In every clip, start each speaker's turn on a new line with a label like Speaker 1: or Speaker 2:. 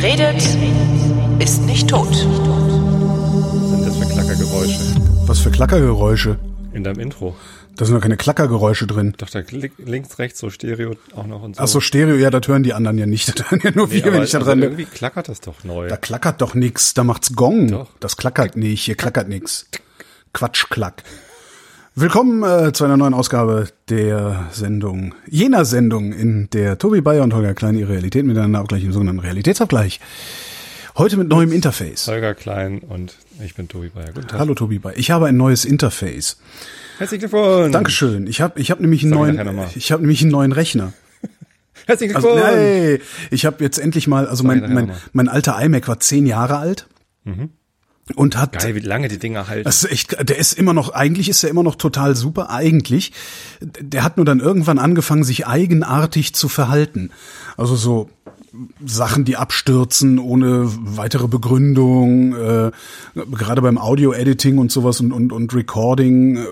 Speaker 1: Wer redet, ist nicht tot.
Speaker 2: Was sind das für Klackergeräusche
Speaker 3: Was für Klackergeräusche?
Speaker 2: in deinem Intro?
Speaker 3: Da sind doch keine Klackergeräusche drin.
Speaker 2: Doch, da links, rechts so Stereo auch noch und so.
Speaker 3: Ach so, Stereo, ja, das hören die anderen ja nicht. Das hören ja nur
Speaker 2: Nee,
Speaker 3: wir, wenn
Speaker 2: aber
Speaker 3: ich da
Speaker 2: also
Speaker 3: dran
Speaker 2: irgendwie klackert das doch neu.
Speaker 3: Da klackert doch nix, da macht's Gong.
Speaker 2: Doch.
Speaker 3: Das klackert nicht, hier klackert nix. Quatsch, klack. Willkommen äh, zu einer neuen Ausgabe der Sendung, jener Sendung, in der Tobi Bayer und Holger Klein ihre Realität miteinander abgleichen, im sogenannten Realitätsabgleich. Heute mit neuem Interface.
Speaker 2: Holger Klein und ich bin Tobi Bayer. Guten Tag.
Speaker 3: Hallo Tobi Bayer. Ich habe ein neues Interface.
Speaker 2: Herzlichen Glückwunsch.
Speaker 3: Dankeschön. Ich habe ich hab nämlich einen neuen ich habe nämlich einen neuen Rechner.
Speaker 2: Herzlichen
Speaker 3: Also,
Speaker 2: Glückwunsch.
Speaker 3: nee, ich habe jetzt endlich mal, also mein, mein, mein alter iMac war zehn Jahre alt und hat
Speaker 2: Geil, wie lange die Dinger halten.
Speaker 3: Das ist echt, der ist immer noch, eigentlich ist er immer noch total super, eigentlich. Der hat nur dann irgendwann angefangen, sich eigenartig zu verhalten. Also so Sachen, die abstürzen ohne weitere Begründung, äh, gerade beim Audio-Editing und sowas und, und, und Recording, äh,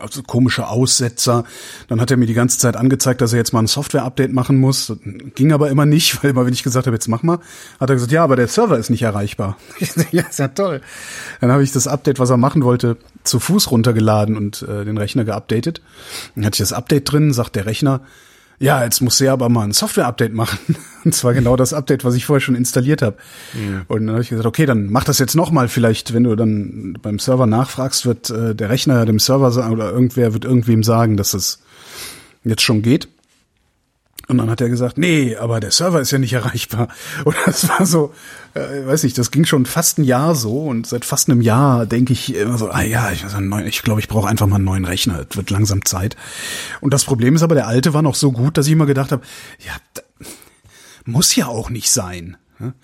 Speaker 3: also komische Aussetzer. Dann hat er mir die ganze Zeit angezeigt, dass er jetzt mal ein Software-Update machen muss. Das ging aber immer nicht, weil immer wenn ich gesagt habe, jetzt mach mal, hat er gesagt, ja, aber der Server ist nicht erreichbar. Ja, ist ja toll. Dann habe ich das Update, was er machen wollte, zu Fuß runtergeladen und äh, den Rechner geupdatet. Dann hatte ich das Update drin, sagt der Rechner, ja, jetzt muss er aber mal ein Software-Update machen. Und zwar genau das Update, was ich vorher schon installiert habe. Und dann habe ich gesagt, okay, dann mach das jetzt nochmal. Vielleicht, wenn du dann beim Server nachfragst, wird äh, der Rechner dem Server sagen oder irgendwer wird irgendwem sagen, dass es jetzt schon geht. Und dann hat er gesagt, nee, aber der Server ist ja nicht erreichbar. Und das war so, äh, weiß nicht, das ging schon fast ein Jahr so und seit fast einem Jahr denke ich immer so, ah ja, ich, neuen- ich glaube, ich brauche einfach mal einen neuen Rechner. Es wird langsam Zeit. Und das Problem ist aber, der alte war noch so gut, dass ich immer gedacht habe, ja, muss ja auch nicht sein. ne?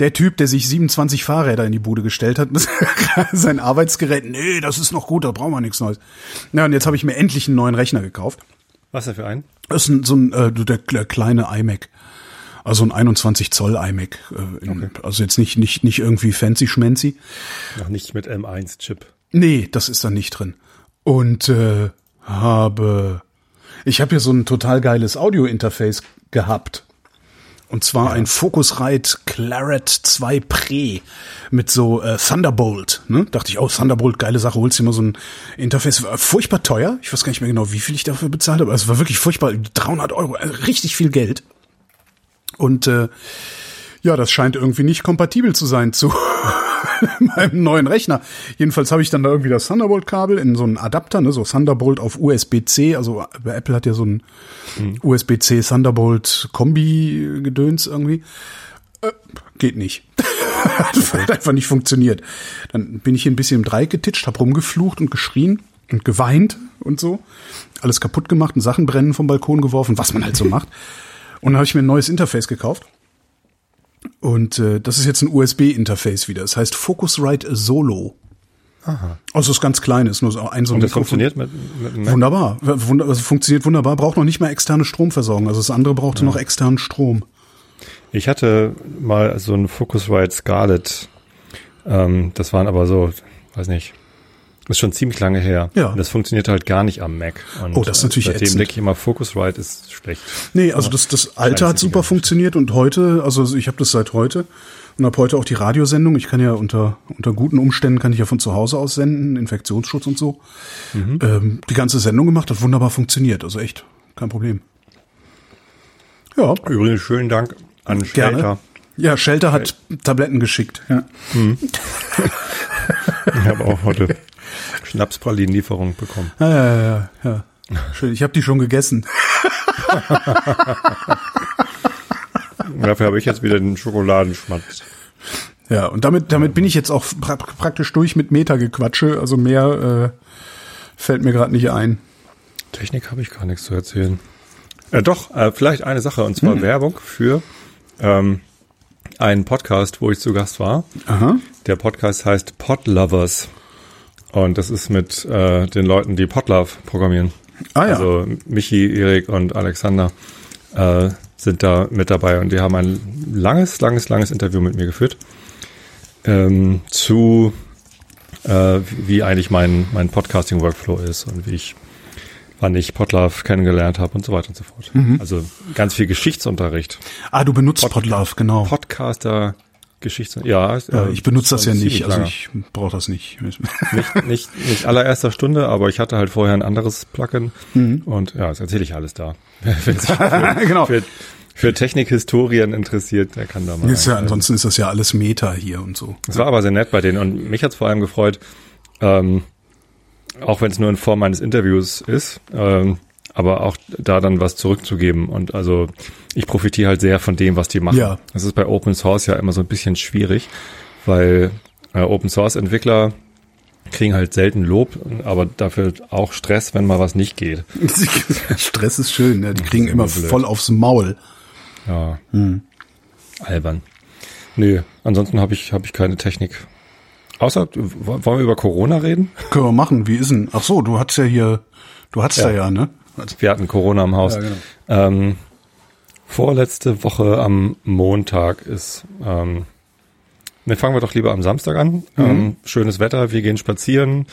Speaker 3: Der Typ, der sich 27 Fahrräder in die Bude gestellt hat, sein Arbeitsgerät, nee, das ist noch gut, da brauchen wir nichts Neues. Ja, und jetzt habe ich mir endlich einen neuen Rechner gekauft.
Speaker 2: Was denn für ein?
Speaker 3: Das ist ein, so ein äh, der, der kleine iMac. Also ein 21 Zoll iMac. Äh, in, Also jetzt nicht, nicht, nicht irgendwie fancy schmancy.
Speaker 2: Noch nicht mit M1-Chip.
Speaker 3: Nee, das ist da nicht drin. Und äh, habe. Ich habe hier so ein total geiles Audio-Interface gehabt. Und zwar ein Focusrite Claret 2 Pre mit so äh, Thunderbolt. Ne? Dachte ich, oh, Thunderbolt, geile Sache, holst dir mal so ein Interface. War furchtbar teuer. Ich weiß gar nicht mehr genau, wie viel ich dafür bezahlt habe. Also es war wirklich furchtbar. 300 Euro, also richtig viel Geld. Und äh, ja, das scheint irgendwie nicht kompatibel zu sein zu meinem neuen Rechner. Jedenfalls habe ich dann da irgendwie das Thunderbolt-Kabel in so einen Adapter, ne, so Thunderbolt auf USB-C. Also bei Apple hat ja so ein USB-C Thunderbolt Kombi-Gedöns irgendwie. Äh, geht nicht. das hat einfach nicht funktioniert. Dann bin ich hier ein bisschen im Dreieck getitscht, hab rumgeflucht und geschrien und geweint und so. Alles kaputt gemacht und Sachen brennen vom Balkon geworfen, was man halt so macht. Und dann habe ich mir ein neues Interface gekauft. Und äh, das ist jetzt ein USB-Interface wieder. Es heißt Focusrite Solo. Aha. Also es ist ganz klein, ist nur so ein so ein
Speaker 2: Und das
Speaker 3: Mikrofon.
Speaker 2: funktioniert mit, mit Mac?
Speaker 3: Wunderbar. Wunder, also funktioniert wunderbar, braucht noch nicht mal externe Stromversorgung. Also das andere brauchte noch externen Strom.
Speaker 2: Ich hatte mal so ein Focusrite Scarlett. Ähm, das waren aber so, weiß nicht, ist schon ziemlich lange her.
Speaker 3: Ja.
Speaker 2: Und das funktioniert halt gar nicht am Mac. Und
Speaker 3: Oh, das ist natürlich
Speaker 2: Seitdem denke ich immer, Focusrite ist schlecht.
Speaker 3: Nee, also das, das alte hat super funktioniert und heute, also ich habe das seit heute und habe heute auch die Radiosendung. Ich kann ja unter, unter guten Umständen kann ich ja von zu Hause aus senden, Infektionsschutz und so. Ähm, die ganze Sendung gemacht, hat wunderbar funktioniert. Also echt, kein Problem. Ja,
Speaker 2: Übrigens schönen Dank an
Speaker 3: gerne.
Speaker 2: Shelter.
Speaker 3: Ja, Shelter hat Tabletten geschickt. Ja.
Speaker 2: Ich habe auch heute Schnapspralinen-Lieferung bekommen.
Speaker 3: Ja, ja, ja, ja. Schön, ich habe die schon gegessen.
Speaker 2: Dafür habe ich jetzt wieder den Schokoladenschmatz.
Speaker 3: Ja, und damit, damit bin ich jetzt auch pra praktisch durch mit Meta-Gequatsche. Also mehr äh, fällt mir gerade nicht ein.
Speaker 2: Technik habe ich gar nichts zu erzählen. Äh, doch, äh, vielleicht eine Sache, und
Speaker 3: Hm.
Speaker 2: zwar Werbung für ähm, einen Podcast, wo ich zu Gast war.
Speaker 3: Aha.
Speaker 2: Der Podcast heißt Podlovers. Und das ist mit äh, den Leuten, die Podlove programmieren.
Speaker 3: Ah ja.
Speaker 2: Also Michi, Erik und Alexander äh, sind da mit dabei und die haben ein langes, langes, langes Interview mit mir geführt ähm, zu äh, wie eigentlich mein, mein Podcasting-Workflow ist und wie ich wann ich Potlove kennengelernt habe und so weiter und so fort. Also ganz viel Geschichtsunterricht.
Speaker 3: Ah, du benutzt Podlove, genau.
Speaker 2: Podcaster, Geschichts... Ja, äh,
Speaker 3: ich benutze das ja nicht, also ich brauche das nicht.
Speaker 2: nicht, nicht, nicht allererster Stunde, aber ich hatte halt vorher ein anderes Plugin und ja, das erzähle ich alles da. Für,
Speaker 3: genau.
Speaker 2: für, für Technikhistorien interessiert, der kann da mal.
Speaker 3: Ist ja, ansonsten ist das ja alles Meta hier und so.
Speaker 2: Es war aber sehr nett bei denen und mich hat's vor allem gefreut, ähm, auch wenn es nur in Form eines Interviews ist, ähm, aber auch da dann was zurückzugeben. Und also ich profitiere halt sehr von dem, was die machen.
Speaker 3: Ja.
Speaker 2: Das ist bei Open Source ja immer so ein bisschen schwierig, weil äh, Open Source Entwickler kriegen halt selten Lob, aber dafür auch Stress, wenn mal was nicht geht.
Speaker 3: Stress ist schön, ne? die kriegen immer
Speaker 2: blöd.
Speaker 3: voll aufs Maul.
Speaker 2: Ja. Albern. Nö, ansonsten habe ich, hab ich keine Technik. Außer, wollen wir über Corona reden?
Speaker 3: Können wir machen, wie ist denn? Ach so, du hattest ja hier, du hattest
Speaker 2: Ja.
Speaker 3: da ja, ne? Also,
Speaker 2: Wir hatten Corona im Haus.
Speaker 3: Ja, genau.
Speaker 2: ähm, vorletzte Woche am Montag ist, ähm, ne, fangen wir doch lieber am Samstag an. Ähm, schönes Wetter, wir gehen spazieren.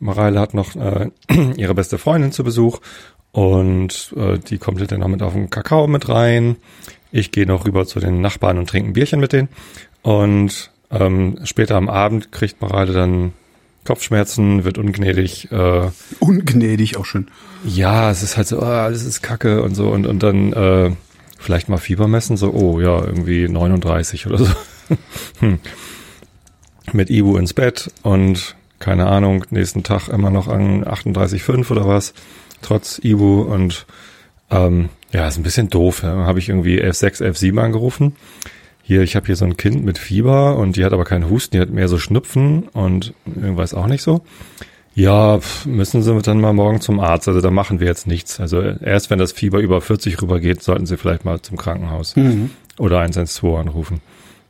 Speaker 2: Mareile hat noch äh, ihre beste Freundin zu Besuch und äh, die kommt dann noch mit auf den Kakao mit rein. Ich gehe noch rüber zu den Nachbarn und trinke ein Bierchen mit denen. Und ähm, später am Abend kriegt Mareile dann Kopfschmerzen, wird ungnädig, äh,
Speaker 3: ungnädig auch schön.
Speaker 2: ja, es ist halt so, ah, alles ist Kacke und so und, und dann äh, vielleicht mal Fieber messen, so, oh ja, irgendwie 39 oder so. hm. Mit Ibu ins Bett und keine Ahnung, nächsten Tag immer noch an 38,5 oder was, trotz Ibu und ähm, ja, ist ein bisschen doof. Ja. Habe ich irgendwie F6, F7 angerufen. Hier, ich habe hier so ein Kind mit Fieber und die hat aber keinen Husten, die hat mehr so Schnupfen und irgendwas auch nicht so. Ja, müssen Sie dann mal morgen zum Arzt. Also da machen wir jetzt nichts. Also erst wenn das Fieber über 40 rübergeht, sollten Sie vielleicht mal zum Krankenhaus oder 112 anrufen.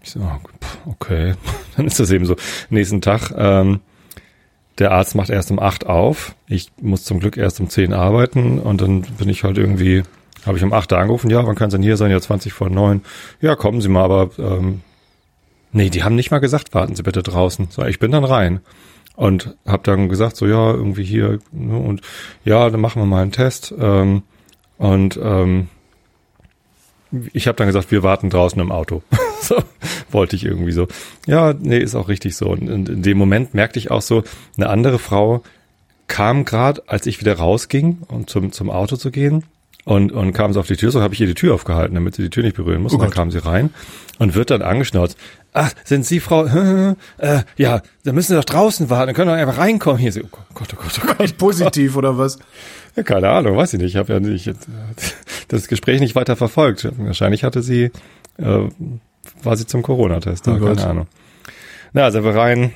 Speaker 2: Ich so, oh, okay, dann ist das eben so. Nächsten Tag, ähm, der Arzt macht erst um 8 auf. Ich muss zum Glück erst um 10 arbeiten und dann bin ich halt irgendwie, habe ich um 8 angerufen, ja, wann kann es denn hier sein? Ja, 20 vor 9. Ja, kommen Sie mal, aber ähm, nee, die haben nicht mal gesagt, warten Sie bitte draußen. So, ich bin dann rein und habe dann gesagt, so ja, irgendwie hier ne, und ja, dann machen wir mal einen Test ähm, und ähm, ich habe dann gesagt, wir warten draußen im Auto. so wollte ich irgendwie so. Ja, nee, ist auch richtig so. Und in, in dem Moment merkte ich auch so, eine andere Frau kam gerade, als ich wieder rausging, um zum zum Auto zu gehen. Und, und kam so auf die Tür, so habe ich ihr die Tür aufgehalten, damit sie die Tür nicht berühren muss.
Speaker 3: Oh
Speaker 2: und dann
Speaker 3: Gott.
Speaker 2: kam sie rein und wird dann angeschnauzt. Ach, sind Sie Frau? Äh, ja, dann müssen Sie doch draußen warten, dann können wir einfach reinkommen. Hier, so, oh Gott, oh Gott, oh Gott.
Speaker 3: Positiv oder was?
Speaker 2: Ja, keine Ahnung, weiß ich nicht. Ich habe ja nicht äh, das Gespräch nicht weiter verfolgt. Wahrscheinlich hatte sie, äh, war sie zum Corona-Test
Speaker 3: Oh Gott.
Speaker 2: keine Ahnung. Na, also wir rein.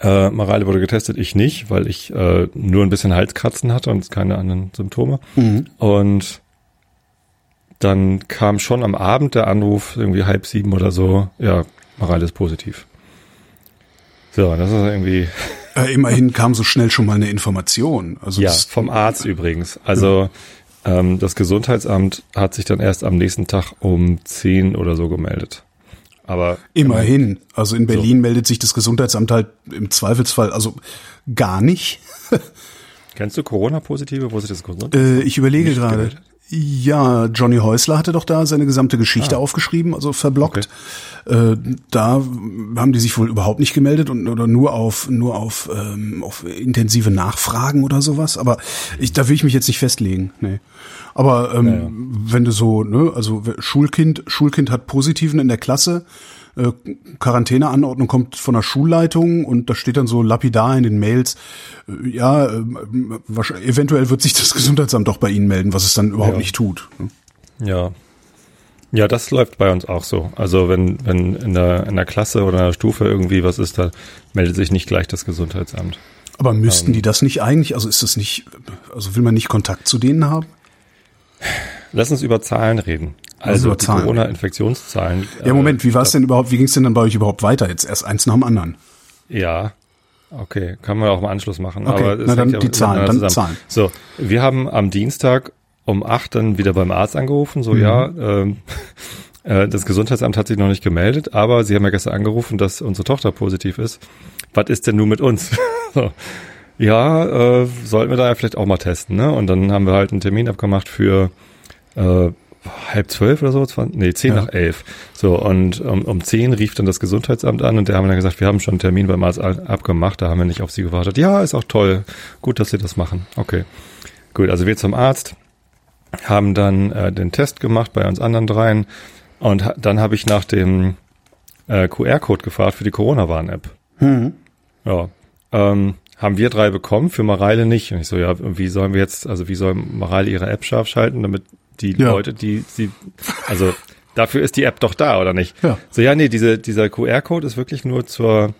Speaker 2: Äh, Mareile wurde getestet, ich nicht, weil ich äh, nur ein bisschen Halskratzen hatte und keine anderen Symptome. Und dann kam schon am Abend der Anruf, irgendwie halb sieben oder so, ja, Mareile ist positiv. So, das ist irgendwie,
Speaker 3: Äh, immerhin kam so schnell schon mal eine Information. Also
Speaker 2: ja, vom Arzt übrigens. Also ähm, das Gesundheitsamt hat sich dann erst am nächsten Tag um 10 oder so gemeldet. Aber
Speaker 3: immerhin. Also in Berlin meldet sich das Gesundheitsamt halt im Zweifelsfall, also gar nicht.
Speaker 2: kennst du Corona-Positive, wo sich das Gesundheitsamt
Speaker 3: Äh, ich überlege gerade.
Speaker 2: gemeldet?
Speaker 3: Ja, Johnny Häusler hatte doch da seine gesamte Geschichte aufgeschrieben, also verblockt. Äh, da haben die sich wohl überhaupt nicht gemeldet und oder nur auf nur auf ähm, auf intensive Nachfragen oder sowas. Aber ich, da will ich mich jetzt nicht festlegen. Nee. Aber ähm, wenn du so, ne, also Schulkind, Schulkind hat Positiven in der Klasse, äh, Quarantäneanordnung kommt von der Schulleitung und da steht dann so lapidar in den Mails, äh, ja, äh, eventuell wird sich das Gesundheitsamt doch bei Ihnen melden, was es dann überhaupt
Speaker 2: Ja.
Speaker 3: nicht tut. ne?
Speaker 2: Ja. Ja, das läuft bei uns auch so. Also wenn, wenn in der, in der Klasse oder in der Stufe irgendwie was ist, da meldet sich nicht gleich das Gesundheitsamt.
Speaker 3: Aber müssten die das nicht eigentlich, also ist das nicht, also will man nicht Kontakt zu denen haben?
Speaker 2: Lass uns über Zahlen reden. Also
Speaker 3: über
Speaker 2: die
Speaker 3: Zahlen
Speaker 2: Corona-Infektionszahlen.
Speaker 3: Ja,
Speaker 2: äh,
Speaker 3: Moment, wie war es denn überhaupt, wie ging es denn dann bei euch überhaupt weiter? Jetzt erst eins nach dem anderen.
Speaker 2: Ja, okay, kann man auch im Anschluss machen.
Speaker 3: Okay,
Speaker 2: aber
Speaker 3: na dann die Zahlen, dann. Zahlen.
Speaker 2: So, wir haben am Dienstag um acht dann wieder beim Arzt angerufen,
Speaker 3: Mhm.
Speaker 2: so ja, ähm, äh, das Gesundheitsamt hat sich noch nicht gemeldet, aber sie haben ja gestern angerufen, dass unsere Tochter positiv ist. Was ist denn nun mit uns? so. ja, äh, sollten wir da ja vielleicht auch mal testen, ne? Und dann haben wir halt einen Termin abgemacht für äh, halb zwölf oder so, nee, zehn
Speaker 3: Ja.
Speaker 2: nach elf. So, und um, um zehn rief dann das Gesundheitsamt an und der haben dann gesagt, wir haben schon einen Termin beim Arzt abgemacht, da haben wir nicht auf sie gewartet. Ja, ist auch toll. Gut, dass sie das machen. Okay. Gut, also wir zum Arzt, haben dann äh, den Test gemacht bei uns anderen dreien und ha dann habe ich nach dem äh, QR-Code gefragt für die Corona-Warn-App. Ja. Ähm, haben wir drei bekommen, für Mareile nicht. Und ich so, ja, wie sollen wir jetzt, also wie soll Mareile ihre App scharf schalten, damit die
Speaker 3: Ja.
Speaker 2: Leute, die sie, also dafür ist die App doch da, oder nicht?
Speaker 3: Ja.
Speaker 2: So, ja, nee, diese, dieser QR-Code ist wirklich nur zur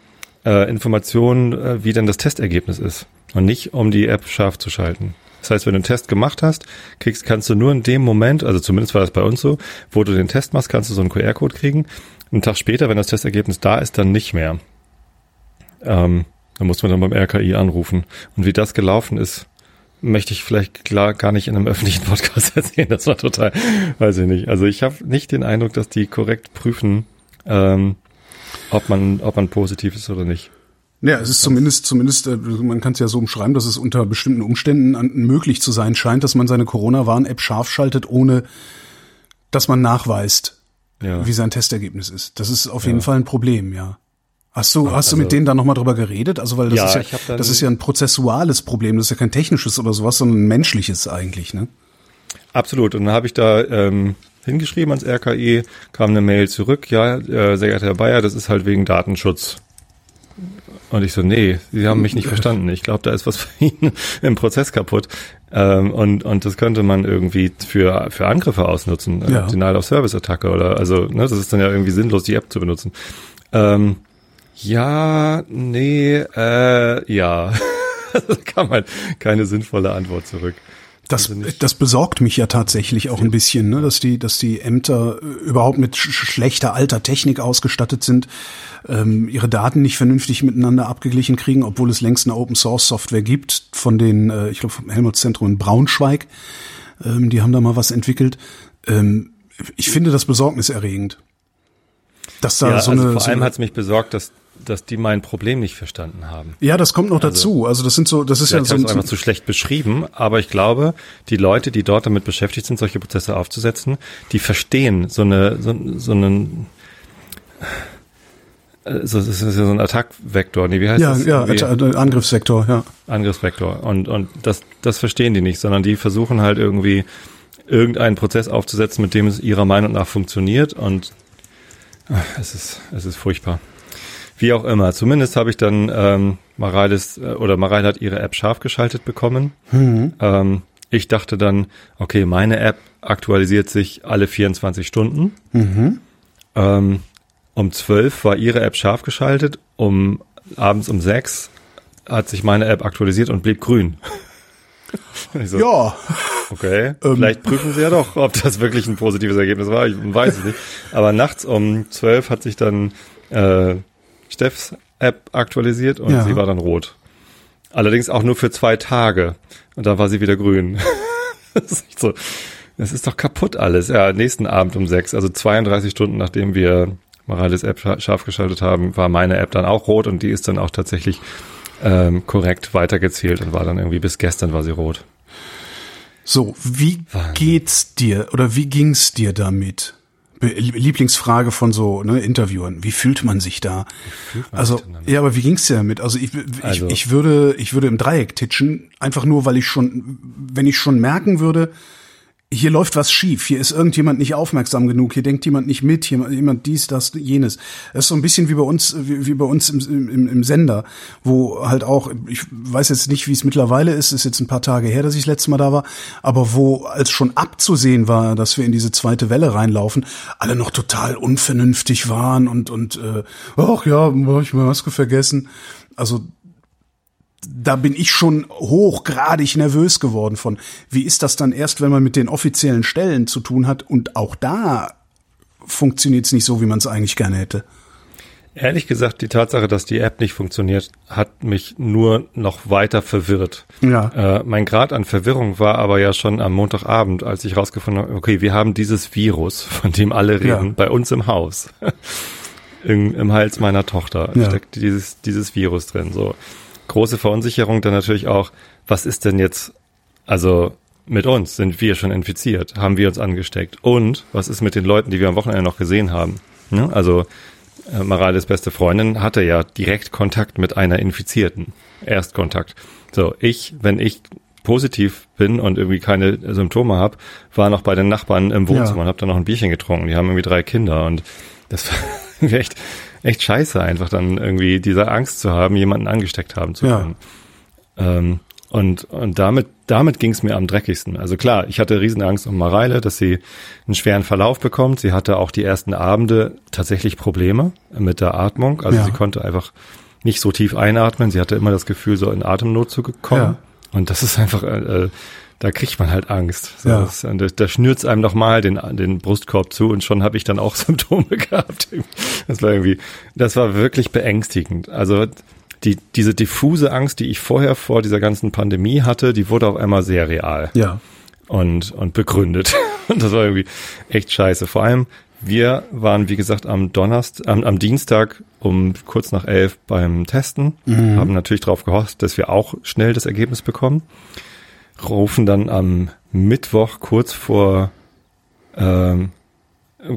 Speaker 2: äh, Information, äh, wie denn das Testergebnis ist. Und nicht, um die App scharf zu schalten. Das heißt, wenn du einen Test gemacht hast, kriegst, kannst du nur in dem Moment, also zumindest war das bei uns so, wo du den Test machst, kannst du so einen QR-Code kriegen. Einen Tag später, wenn das Testergebnis da ist, dann nicht mehr. Ähm, da muss man dann beim RKI anrufen. Und wie das gelaufen ist, möchte ich vielleicht klar gar nicht in einem öffentlichen Podcast erzählen. Das war total, weiß ich nicht. Also ich habe nicht den Eindruck, dass die korrekt prüfen, ähm, ob man, ob man positiv ist oder nicht.
Speaker 3: Ja, es ist zumindest, zumindest, äh, man kann es ja so umschreiben, dass es unter bestimmten Umständen an, möglich zu sein scheint, dass man seine Corona-Warn-App scharf schaltet, ohne dass man nachweist,
Speaker 2: Ja.
Speaker 3: wie sein Testergebnis ist. Das ist auf jeden Fall ein Problem, ja. Hast du, hast du
Speaker 2: also-
Speaker 3: mit denen da nochmal drüber geredet? Also, weil das
Speaker 2: Ja,
Speaker 3: ist ja,
Speaker 2: dann-
Speaker 3: das ist ja ein prozessuales Problem, das ist ja kein technisches oder sowas, sondern ein menschliches eigentlich, ne?
Speaker 2: Absolut. Und dann habe ich da ähm, hingeschrieben ans RKI, kam eine Mail zurück, ja, äh, sehr geehrter Herr Bayer, das ist halt wegen Datenschutz. Und ich so, nee, Sie haben mich nicht verstanden. Ich glaube, da ist was für Ihnen im Prozess kaputt. Ähm, und, und das könnte man irgendwie für, für Angriffe ausnutzen.
Speaker 3: Ja.
Speaker 2: Denial of Service Attacke oder also, ne, das ist dann ja irgendwie sinnlos, die App zu benutzen. Ähm, ja, nee, äh, ja. da kam halt keine sinnvolle Antwort zurück.
Speaker 3: Das,
Speaker 2: Also
Speaker 3: das besorgt mich ja tatsächlich auch ein bisschen, ne, dass die, dass die Ämter äh, überhaupt mit sch schlechter alter Technik ausgestattet sind, ähm, ihre Daten nicht vernünftig miteinander abgeglichen kriegen, obwohl es längst eine Open Source Software gibt von den, äh, ich glaube vom Helmholtz-Zentrum in Braunschweig. Ähm, die haben da mal was entwickelt. Ähm, ich finde das besorgniserregend. Dass da
Speaker 2: Ja,
Speaker 3: so
Speaker 2: also
Speaker 3: eine,
Speaker 2: vor
Speaker 3: so
Speaker 2: allem hat es mich besorgt, dass, dass die mein Problem nicht verstanden haben.
Speaker 3: ja, das kommt noch dazu. Also das sind so, das ist ja so, ein-
Speaker 2: einfach zu schlecht beschrieben, aber ich glaube, die Leute, die dort damit beschäftigt sind, solche Prozesse aufzusetzen, die verstehen so eine, so, so einen, äh, so, das ist ja so ein Attack-Vektor, nee, wie heißt
Speaker 3: ja,
Speaker 2: das?
Speaker 3: ja,
Speaker 2: Irgendwie
Speaker 3: äh, Angriffssektor, ja.
Speaker 2: Angriffsvektor. Und, und das, das verstehen die nicht, sondern die versuchen halt irgendwie irgendeinen Prozess aufzusetzen, mit dem es ihrer Meinung nach funktioniert und ach, es ist, es ist furchtbar. Wie auch immer. Zumindest habe ich dann ähm, Mareiles äh, oder Mareile hat ihre App scharf geschaltet bekommen. Ähm, ich dachte dann, okay, meine App aktualisiert sich alle 24 Stunden. Ähm, um 12 war ihre App scharf geschaltet. Um abends um 6 hat sich meine App aktualisiert und blieb grün. So,
Speaker 3: Ja,
Speaker 2: Okay,
Speaker 3: Ähm.
Speaker 2: vielleicht prüfen sie ja doch, ob das wirklich ein positives Ergebnis war. Ich weiß es nicht. Aber nachts um 12 hat sich dann äh, Steffs App aktualisiert und
Speaker 3: Ja.
Speaker 2: sie war dann rot. Allerdings auch nur für zwei Tage. Und da war sie wieder grün. das ist so. Das ist doch kaputt alles. Ja, nächsten Abend um sechs, also 32 Stunden nachdem wir Mareiles App scha- scharf geschaltet haben, war meine App dann auch rot und die ist dann auch tatsächlich ähm, korrekt weitergezählt und war dann irgendwie bis gestern war sie rot.
Speaker 3: So, wie
Speaker 2: Wahnsinn.
Speaker 3: geht's dir oder wie ging's dir damit? Lieblingsfrage von so ne, Interviewern. Wie fühlt man sich da?
Speaker 2: man
Speaker 3: Also
Speaker 2: sich
Speaker 3: ja, aber wie ging's dir damit? Also ich, ich,
Speaker 2: Also-
Speaker 3: ich würde ich würde im Dreieck titschen, einfach nur weil ich schon wenn ich schon merken würde, hier läuft was schief, hier ist irgendjemand nicht aufmerksam genug, hier denkt jemand nicht mit, hier jemand dies, das, jenes. Das ist so ein bisschen wie bei uns, wie, wie bei uns im, im, im Sender, wo halt auch, ich weiß jetzt nicht, wie es mittlerweile ist, ist jetzt ein paar Tage her, dass ich das letzte Mal da war, aber wo als schon abzusehen war, dass wir in diese zweite Welle reinlaufen, alle noch total unvernünftig waren und und äh, ach ja, hab ich meine Maske vergessen. Also da bin ich schon hochgradig nervös geworden von. Wie ist das dann erst, wenn man mit den offiziellen Stellen zu tun hat und auch da funktioniert es nicht so, wie man es eigentlich gerne hätte.
Speaker 2: Ehrlich gesagt, die Tatsache, dass die App nicht funktioniert, hat mich nur noch weiter verwirrt.
Speaker 3: Ja.
Speaker 2: Äh, mein Grad an Verwirrung war aber ja schon am Montagabend, als ich rausgefunden habe, okay, wir haben dieses Virus, von dem alle reden,
Speaker 3: Ja.
Speaker 2: bei uns im Haus. Im, Im Hals meiner Tochter
Speaker 3: Ja.
Speaker 2: steckt dieses, dieses Virus drin. So. Große Verunsicherung dann natürlich auch, was ist denn jetzt, also mit uns, sind wir schon infiziert, haben wir uns angesteckt und was ist mit den Leuten, die wir am Wochenende noch gesehen haben? Ne? Also äh, Marales beste Freundin hatte ja direkt Kontakt mit einer Infizierten, Erstkontakt. So, ich, wenn ich positiv bin und irgendwie keine Symptome habe, war noch bei den Nachbarn im Wohnzimmer ja. und habe dann noch ein Bierchen getrunken. Die haben irgendwie drei Kinder und das war echt, echt scheiße, einfach dann irgendwie diese Angst zu haben, jemanden angesteckt haben zu können. Ja. Ähm, und, und damit, damit ging es mir am dreckigsten. Also klar, ich hatte Riesenangst um Mareile, dass sie einen schweren Verlauf bekommt. Sie hatte auch die ersten Abende tatsächlich Probleme mit der Atmung. Also ja. sie konnte einfach nicht so tief einatmen. Sie hatte immer das Gefühl, so in Atemnot zu kommen. Ja. Und das ist einfach, äh, äh da kriegt man halt Angst. So, ja. das, da, da schnürt's einem noch mal den, den Brustkorb zu und schon habe ich dann auch Symptome gehabt. Das war irgendwie, das war wirklich beängstigend. Also die, diese diffuse Angst, die ich vorher vor dieser ganzen Pandemie hatte, die wurde auf einmal sehr real.
Speaker 3: Ja.
Speaker 2: Und, und begründet. Und das war irgendwie echt scheiße. Vor allem, wir waren, wie gesagt, am Donnerstag, am, am Dienstag um kurz nach elf beim Testen, mhm. haben natürlich darauf gehofft, dass wir auch schnell das Ergebnis bekommen, rufen dann am Mittwoch kurz vor, ähm,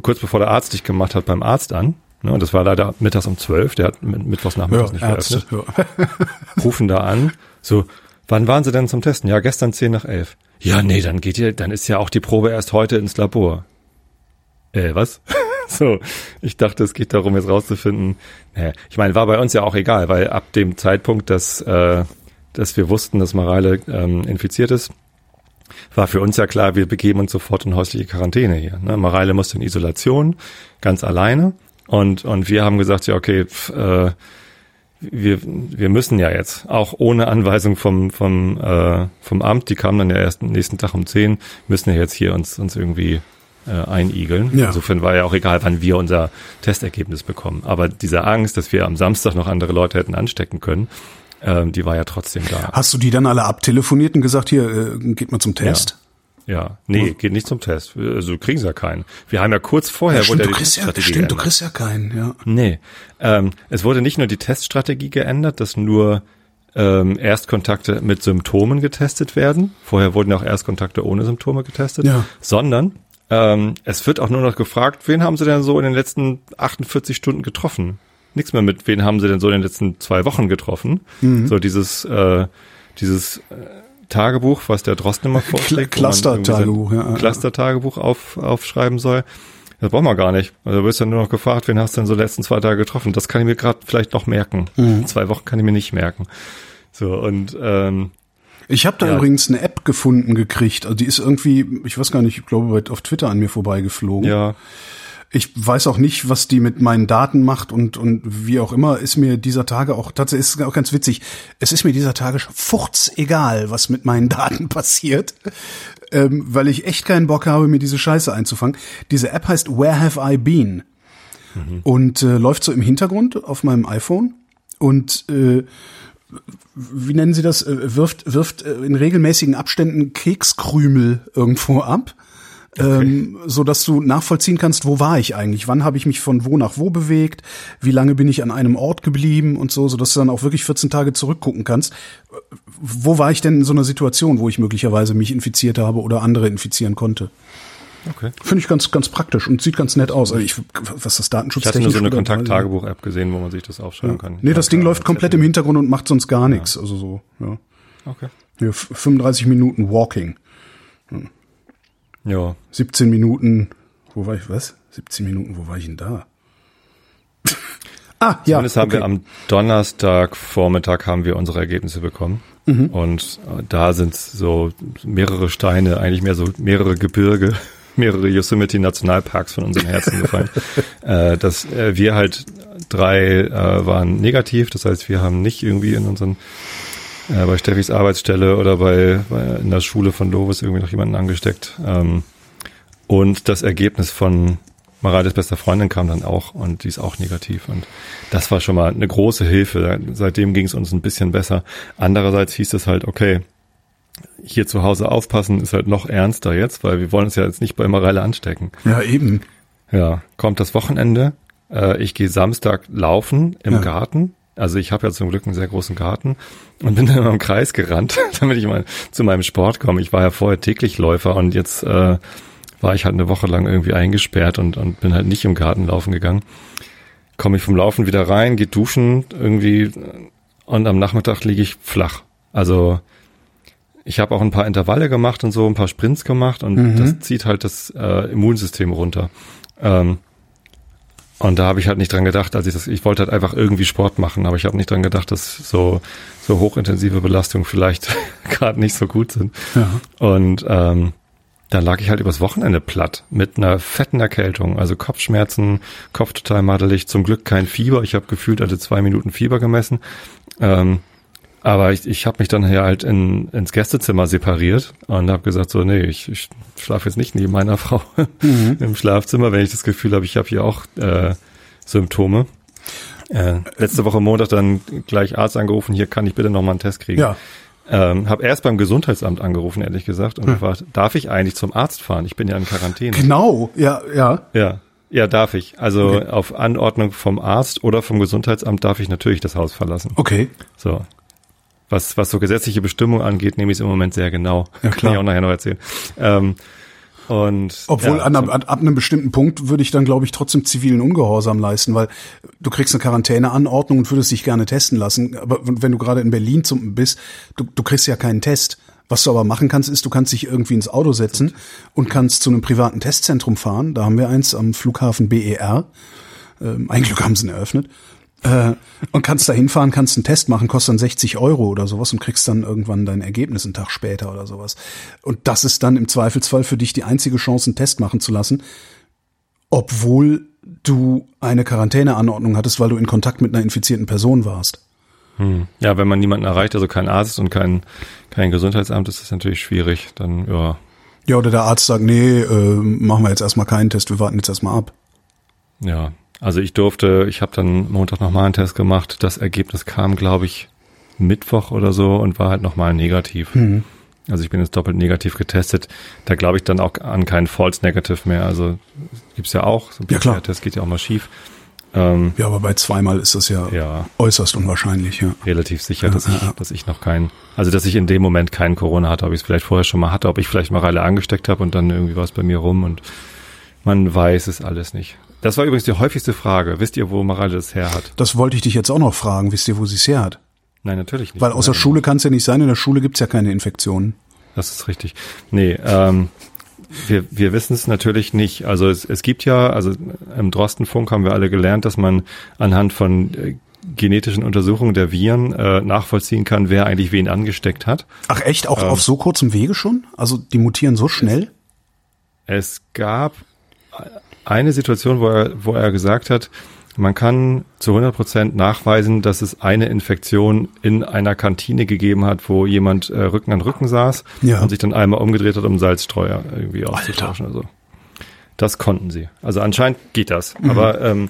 Speaker 2: kurz bevor der Arzt dich gemacht hat, beim Arzt an Ne, und das war leider mittags um zwölf, der hat mittwochs nachmittags ja, nicht Ärzte, geöffnet. Ja. Rufen da an, so, wann waren Sie denn zum Testen? Ja, gestern zehn nach elf. Ja, nee, dann geht ihr, dann ist ja auch die Probe erst heute ins Labor. Äh, was? so, ich dachte, es geht darum, jetzt rauszufinden. Naja, ich meine, war bei uns ja auch egal, weil ab dem Zeitpunkt, dass, äh, dass wir wussten, dass Mareile ähm, infiziert ist, war für uns ja klar, wir begeben uns sofort in häusliche Quarantäne hier. Ne? Mareile musste in Isolation, ganz alleine. Und, und wir haben gesagt, ja, okay, pf, äh, wir, wir müssen ja jetzt, auch ohne Anweisung vom, vom, äh, vom Amt, die kamen dann ja erst am nächsten Tag um zehn, müssen ja jetzt hier uns, uns irgendwie äh, einigeln. Ja. Insofern war ja auch egal, wann wir unser Testergebnis bekommen. Aber diese Angst, dass wir am Samstag noch andere Leute hätten anstecken können, äh, die war ja trotzdem da.
Speaker 3: Hast du die dann alle abtelefoniert und gesagt, hier, äh, geht mal zum Test?
Speaker 2: Ja. Ja, nee, geht nicht zum Test. Also kriegen sie ja keinen. Wir haben ja kurz vorher
Speaker 3: ja, stimmt, wurde ja die Teststrategie ja, Stimmt, geändert. du kriegst ja keinen, ja.
Speaker 2: Nee, ähm, es wurde nicht nur die Teststrategie geändert, dass nur ähm, Erstkontakte mit Symptomen getestet werden. Vorher wurden auch Erstkontakte ohne Symptome getestet, ja. sondern ähm, es wird auch nur noch gefragt, wen haben sie denn so in den letzten 48 Stunden getroffen? Nichts mehr mit, wen haben sie denn so in den letzten zwei Wochen getroffen? Mhm. So dieses, äh, dieses äh, Tagebuch, was der Drosten immer vorschlägt.
Speaker 3: Cluster-Tagebuch, ja.
Speaker 2: Cluster-Tagebuch auf, aufschreiben soll. Das brauchen wir gar nicht. Also du wirst ja nur noch gefragt, wen hast du denn so letzten zwei Tage getroffen? Das kann ich mir gerade vielleicht noch merken. Mhm. Zwei Wochen kann ich mir nicht merken. So, und ähm,
Speaker 3: ich habe da ja. übrigens eine App gefunden gekriegt. Also die ist irgendwie, ich weiß gar nicht, ich glaube, auf Twitter an mir vorbeigeflogen.
Speaker 2: Ja.
Speaker 3: Ich weiß auch nicht, was die mit meinen Daten macht und, und wie auch immer, ist mir dieser Tage auch, tatsächlich ist auch ganz witzig, es ist mir dieser Tage furz egal, was mit meinen Daten passiert, ähm, weil ich echt keinen Bock habe, mir diese Scheiße einzufangen. Diese App heißt Where Have I Been? Mhm. Und äh, läuft so im Hintergrund auf meinem iPhone und äh, wie nennen Sie das, äh, wirft, wirft äh, in regelmäßigen Abständen Kekskrümel irgendwo ab Okay. Ähm, so dass du nachvollziehen kannst, wo war ich eigentlich, wann habe ich mich von wo nach wo bewegt, wie lange bin ich an einem Ort geblieben und so, so dass du dann auch wirklich 14 Tage zurückgucken kannst. Wo war ich denn in so einer Situation, wo ich möglicherweise mich infiziert habe oder andere infizieren konnte? Okay. Finde ich ganz, ganz praktisch und sieht ganz nett aus. Also ich, was das Datenschutz
Speaker 2: Ich hatte nur so eine Kontakt-Tagebuch-App gesehen, wo man sich das aufschreiben ja. kann.
Speaker 3: Nee, das Ding läuft komplett im Hintergrund und macht sonst gar nichts. Ja. Also so, ja.
Speaker 2: Okay.
Speaker 3: Ja, 35 Minuten Walking.
Speaker 2: Ja.
Speaker 3: 17 Minuten, wo war ich, was? 17 Minuten, wo war ich denn da?
Speaker 2: ah, ja. Zumindest haben okay. wir am Donnerstag Vormittag haben wir unsere Ergebnisse bekommen. Mhm. Und äh, da sind so mehrere Steine, eigentlich mehr so mehrere Gebirge, mehrere Yosemite Nationalparks von unserem Herzen gefallen. äh, dass äh, wir halt drei äh, waren negativ, das heißt, wir haben nicht irgendwie in unseren äh, bei Steffis Arbeitsstelle oder bei, bei in der Schule von Lovis irgendwie noch jemanden angesteckt. Ähm, und das Ergebnis von Marades bester Freundin kam dann auch und die ist auch negativ. Und das war schon mal eine große Hilfe. Seitdem ging es uns ein bisschen besser. Andererseits hieß es halt, okay, hier zu Hause aufpassen ist halt noch ernster jetzt, weil wir wollen uns ja jetzt nicht bei Mareile anstecken.
Speaker 3: Ja, eben.
Speaker 2: Ja, kommt das Wochenende. Äh, ich gehe Samstag laufen im ja. Garten Also ich habe ja zum Glück einen sehr großen Garten und bin dann immer im Kreis gerannt, damit ich mal zu meinem Sport komme. Ich war ja vorher täglich Läufer und jetzt äh, war ich halt eine Woche lang irgendwie eingesperrt und, und bin halt nicht im Garten laufen gegangen. Komme ich vom Laufen wieder rein, gehe duschen irgendwie und am Nachmittag liege ich flach. Also ich habe auch ein paar Intervalle gemacht und so, ein paar Sprints gemacht und mhm. das zieht halt das äh, Immunsystem runter. Ähm, und da habe ich halt nicht dran gedacht, als ich das, ich wollte halt einfach irgendwie Sport machen, aber ich habe nicht dran gedacht, dass so, so hochintensive Belastungen vielleicht gerade nicht so gut sind. Ja. Und ähm, dann lag ich halt übers Wochenende platt mit einer fetten Erkältung, also Kopfschmerzen, Kopf total madelig, zum Glück kein Fieber. Ich habe gefühlt alle zwei Minuten Fieber gemessen. Ähm, aber ich, ich habe mich dann hier halt in, ins Gästezimmer separiert und habe gesagt, so, nee, ich, ich schlafe jetzt nicht neben meiner Frau mhm. im Schlafzimmer, wenn ich das Gefühl habe, ich habe hier auch äh, Symptome. Äh, letzte Woche Montag dann gleich Arzt angerufen, hier kann ich bitte noch mal einen Test kriegen. Ja. Ähm, habe erst beim Gesundheitsamt angerufen, ehrlich gesagt, und hm. gefragt, darf ich eigentlich zum Arzt fahren? Ich bin ja in Quarantäne.
Speaker 3: Genau, ja, ja.
Speaker 2: Ja, ja, darf ich. Also okay. auf Anordnung vom Arzt oder vom Gesundheitsamt darf ich natürlich das Haus verlassen.
Speaker 3: Okay.
Speaker 2: So was, was so gesetzliche Bestimmungen angeht, nehme ich es im Moment sehr genau. Ja, klar. Kann ich auch nachher noch erzählen. Ähm, und,
Speaker 3: Obwohl ja, an, ab, ab einem bestimmten Punkt würde ich dann, glaube ich, trotzdem zivilen Ungehorsam leisten, weil du kriegst eine Quarantäneanordnung und würdest dich gerne testen lassen. Aber wenn du gerade in Berlin zum, bist, du, du kriegst ja keinen Test. Was du aber machen kannst, ist, du kannst dich irgendwie ins Auto setzen und kannst zu einem privaten Testzentrum fahren. Da haben wir eins am Flughafen BER. Ähm, ein Glück haben sie ihn eröffnet äh, und kannst da hinfahren, kannst einen Test machen, kostet dann 60 Euro oder sowas und kriegst dann irgendwann dein Ergebnis einen Tag später oder sowas. Und das ist dann im Zweifelsfall für dich die einzige Chance, einen Test machen zu lassen, obwohl du eine Quarantäneanordnung hattest, weil du in Kontakt mit einer infizierten Person warst.
Speaker 2: Hm. Ja, wenn man niemanden erreicht, also kein Arzt und kein, kein Gesundheitsamt, ist das natürlich schwierig. Dann, ja.
Speaker 3: Ja, oder der Arzt sagt, nee, äh, machen wir jetzt erstmal keinen Test, wir warten jetzt erstmal ab.
Speaker 2: Ja, also ich durfte, ich habe dann Montag nochmal einen Test gemacht. Das Ergebnis kam, glaube ich, Mittwoch oder so und war halt nochmal negativ. Mhm. Also ich bin jetzt doppelt negativ getestet. Da glaube ich dann auch an keinen False Negative mehr. Also gibt's ja auch. So ein
Speaker 3: ja, klar.
Speaker 2: Test geht ja auch mal schief.
Speaker 3: Ähm, ja, aber bei zweimal ist das ja, ja äußerst unwahrscheinlich, ja.
Speaker 2: Relativ sicher, dass, ja, ich, dass ich noch keinen, also dass ich in dem Moment keinen Corona hatte, ob ich es vielleicht vorher schon mal hatte, ob ich vielleicht mal alle angesteckt habe und dann irgendwie war es bei mir rum und man weiß es alles nicht. Das war übrigens die häufigste Frage. Wisst ihr, wo Mareile das her hat?
Speaker 3: Das wollte ich dich jetzt auch noch fragen. Wisst ihr, wo sie es her hat?
Speaker 2: Nein, natürlich nicht.
Speaker 3: Weil aus der Schule kann es ja nicht sein. In der Schule gibt's ja keine Infektionen.
Speaker 2: Das ist richtig. Nee, ähm, wir, wir wissen es natürlich nicht. Also es, es gibt ja, also im Drostenfunk haben wir alle gelernt, dass man anhand von äh, genetischen Untersuchungen der Viren äh, nachvollziehen kann, wer eigentlich wen angesteckt hat.
Speaker 3: Ach echt? Auch ähm, auf so kurzem Wege schon? Also die mutieren so schnell?
Speaker 2: Es, es gab eine Situation, wo er, wo er gesagt hat, man kann zu 100 Prozent nachweisen, dass es eine Infektion in einer Kantine gegeben hat, wo jemand äh, Rücken an Rücken saß ja. und sich dann einmal umgedreht hat, um Salzstreuer irgendwie auszutauschen. Also das konnten sie. Also anscheinend geht das. Mhm. Aber ähm,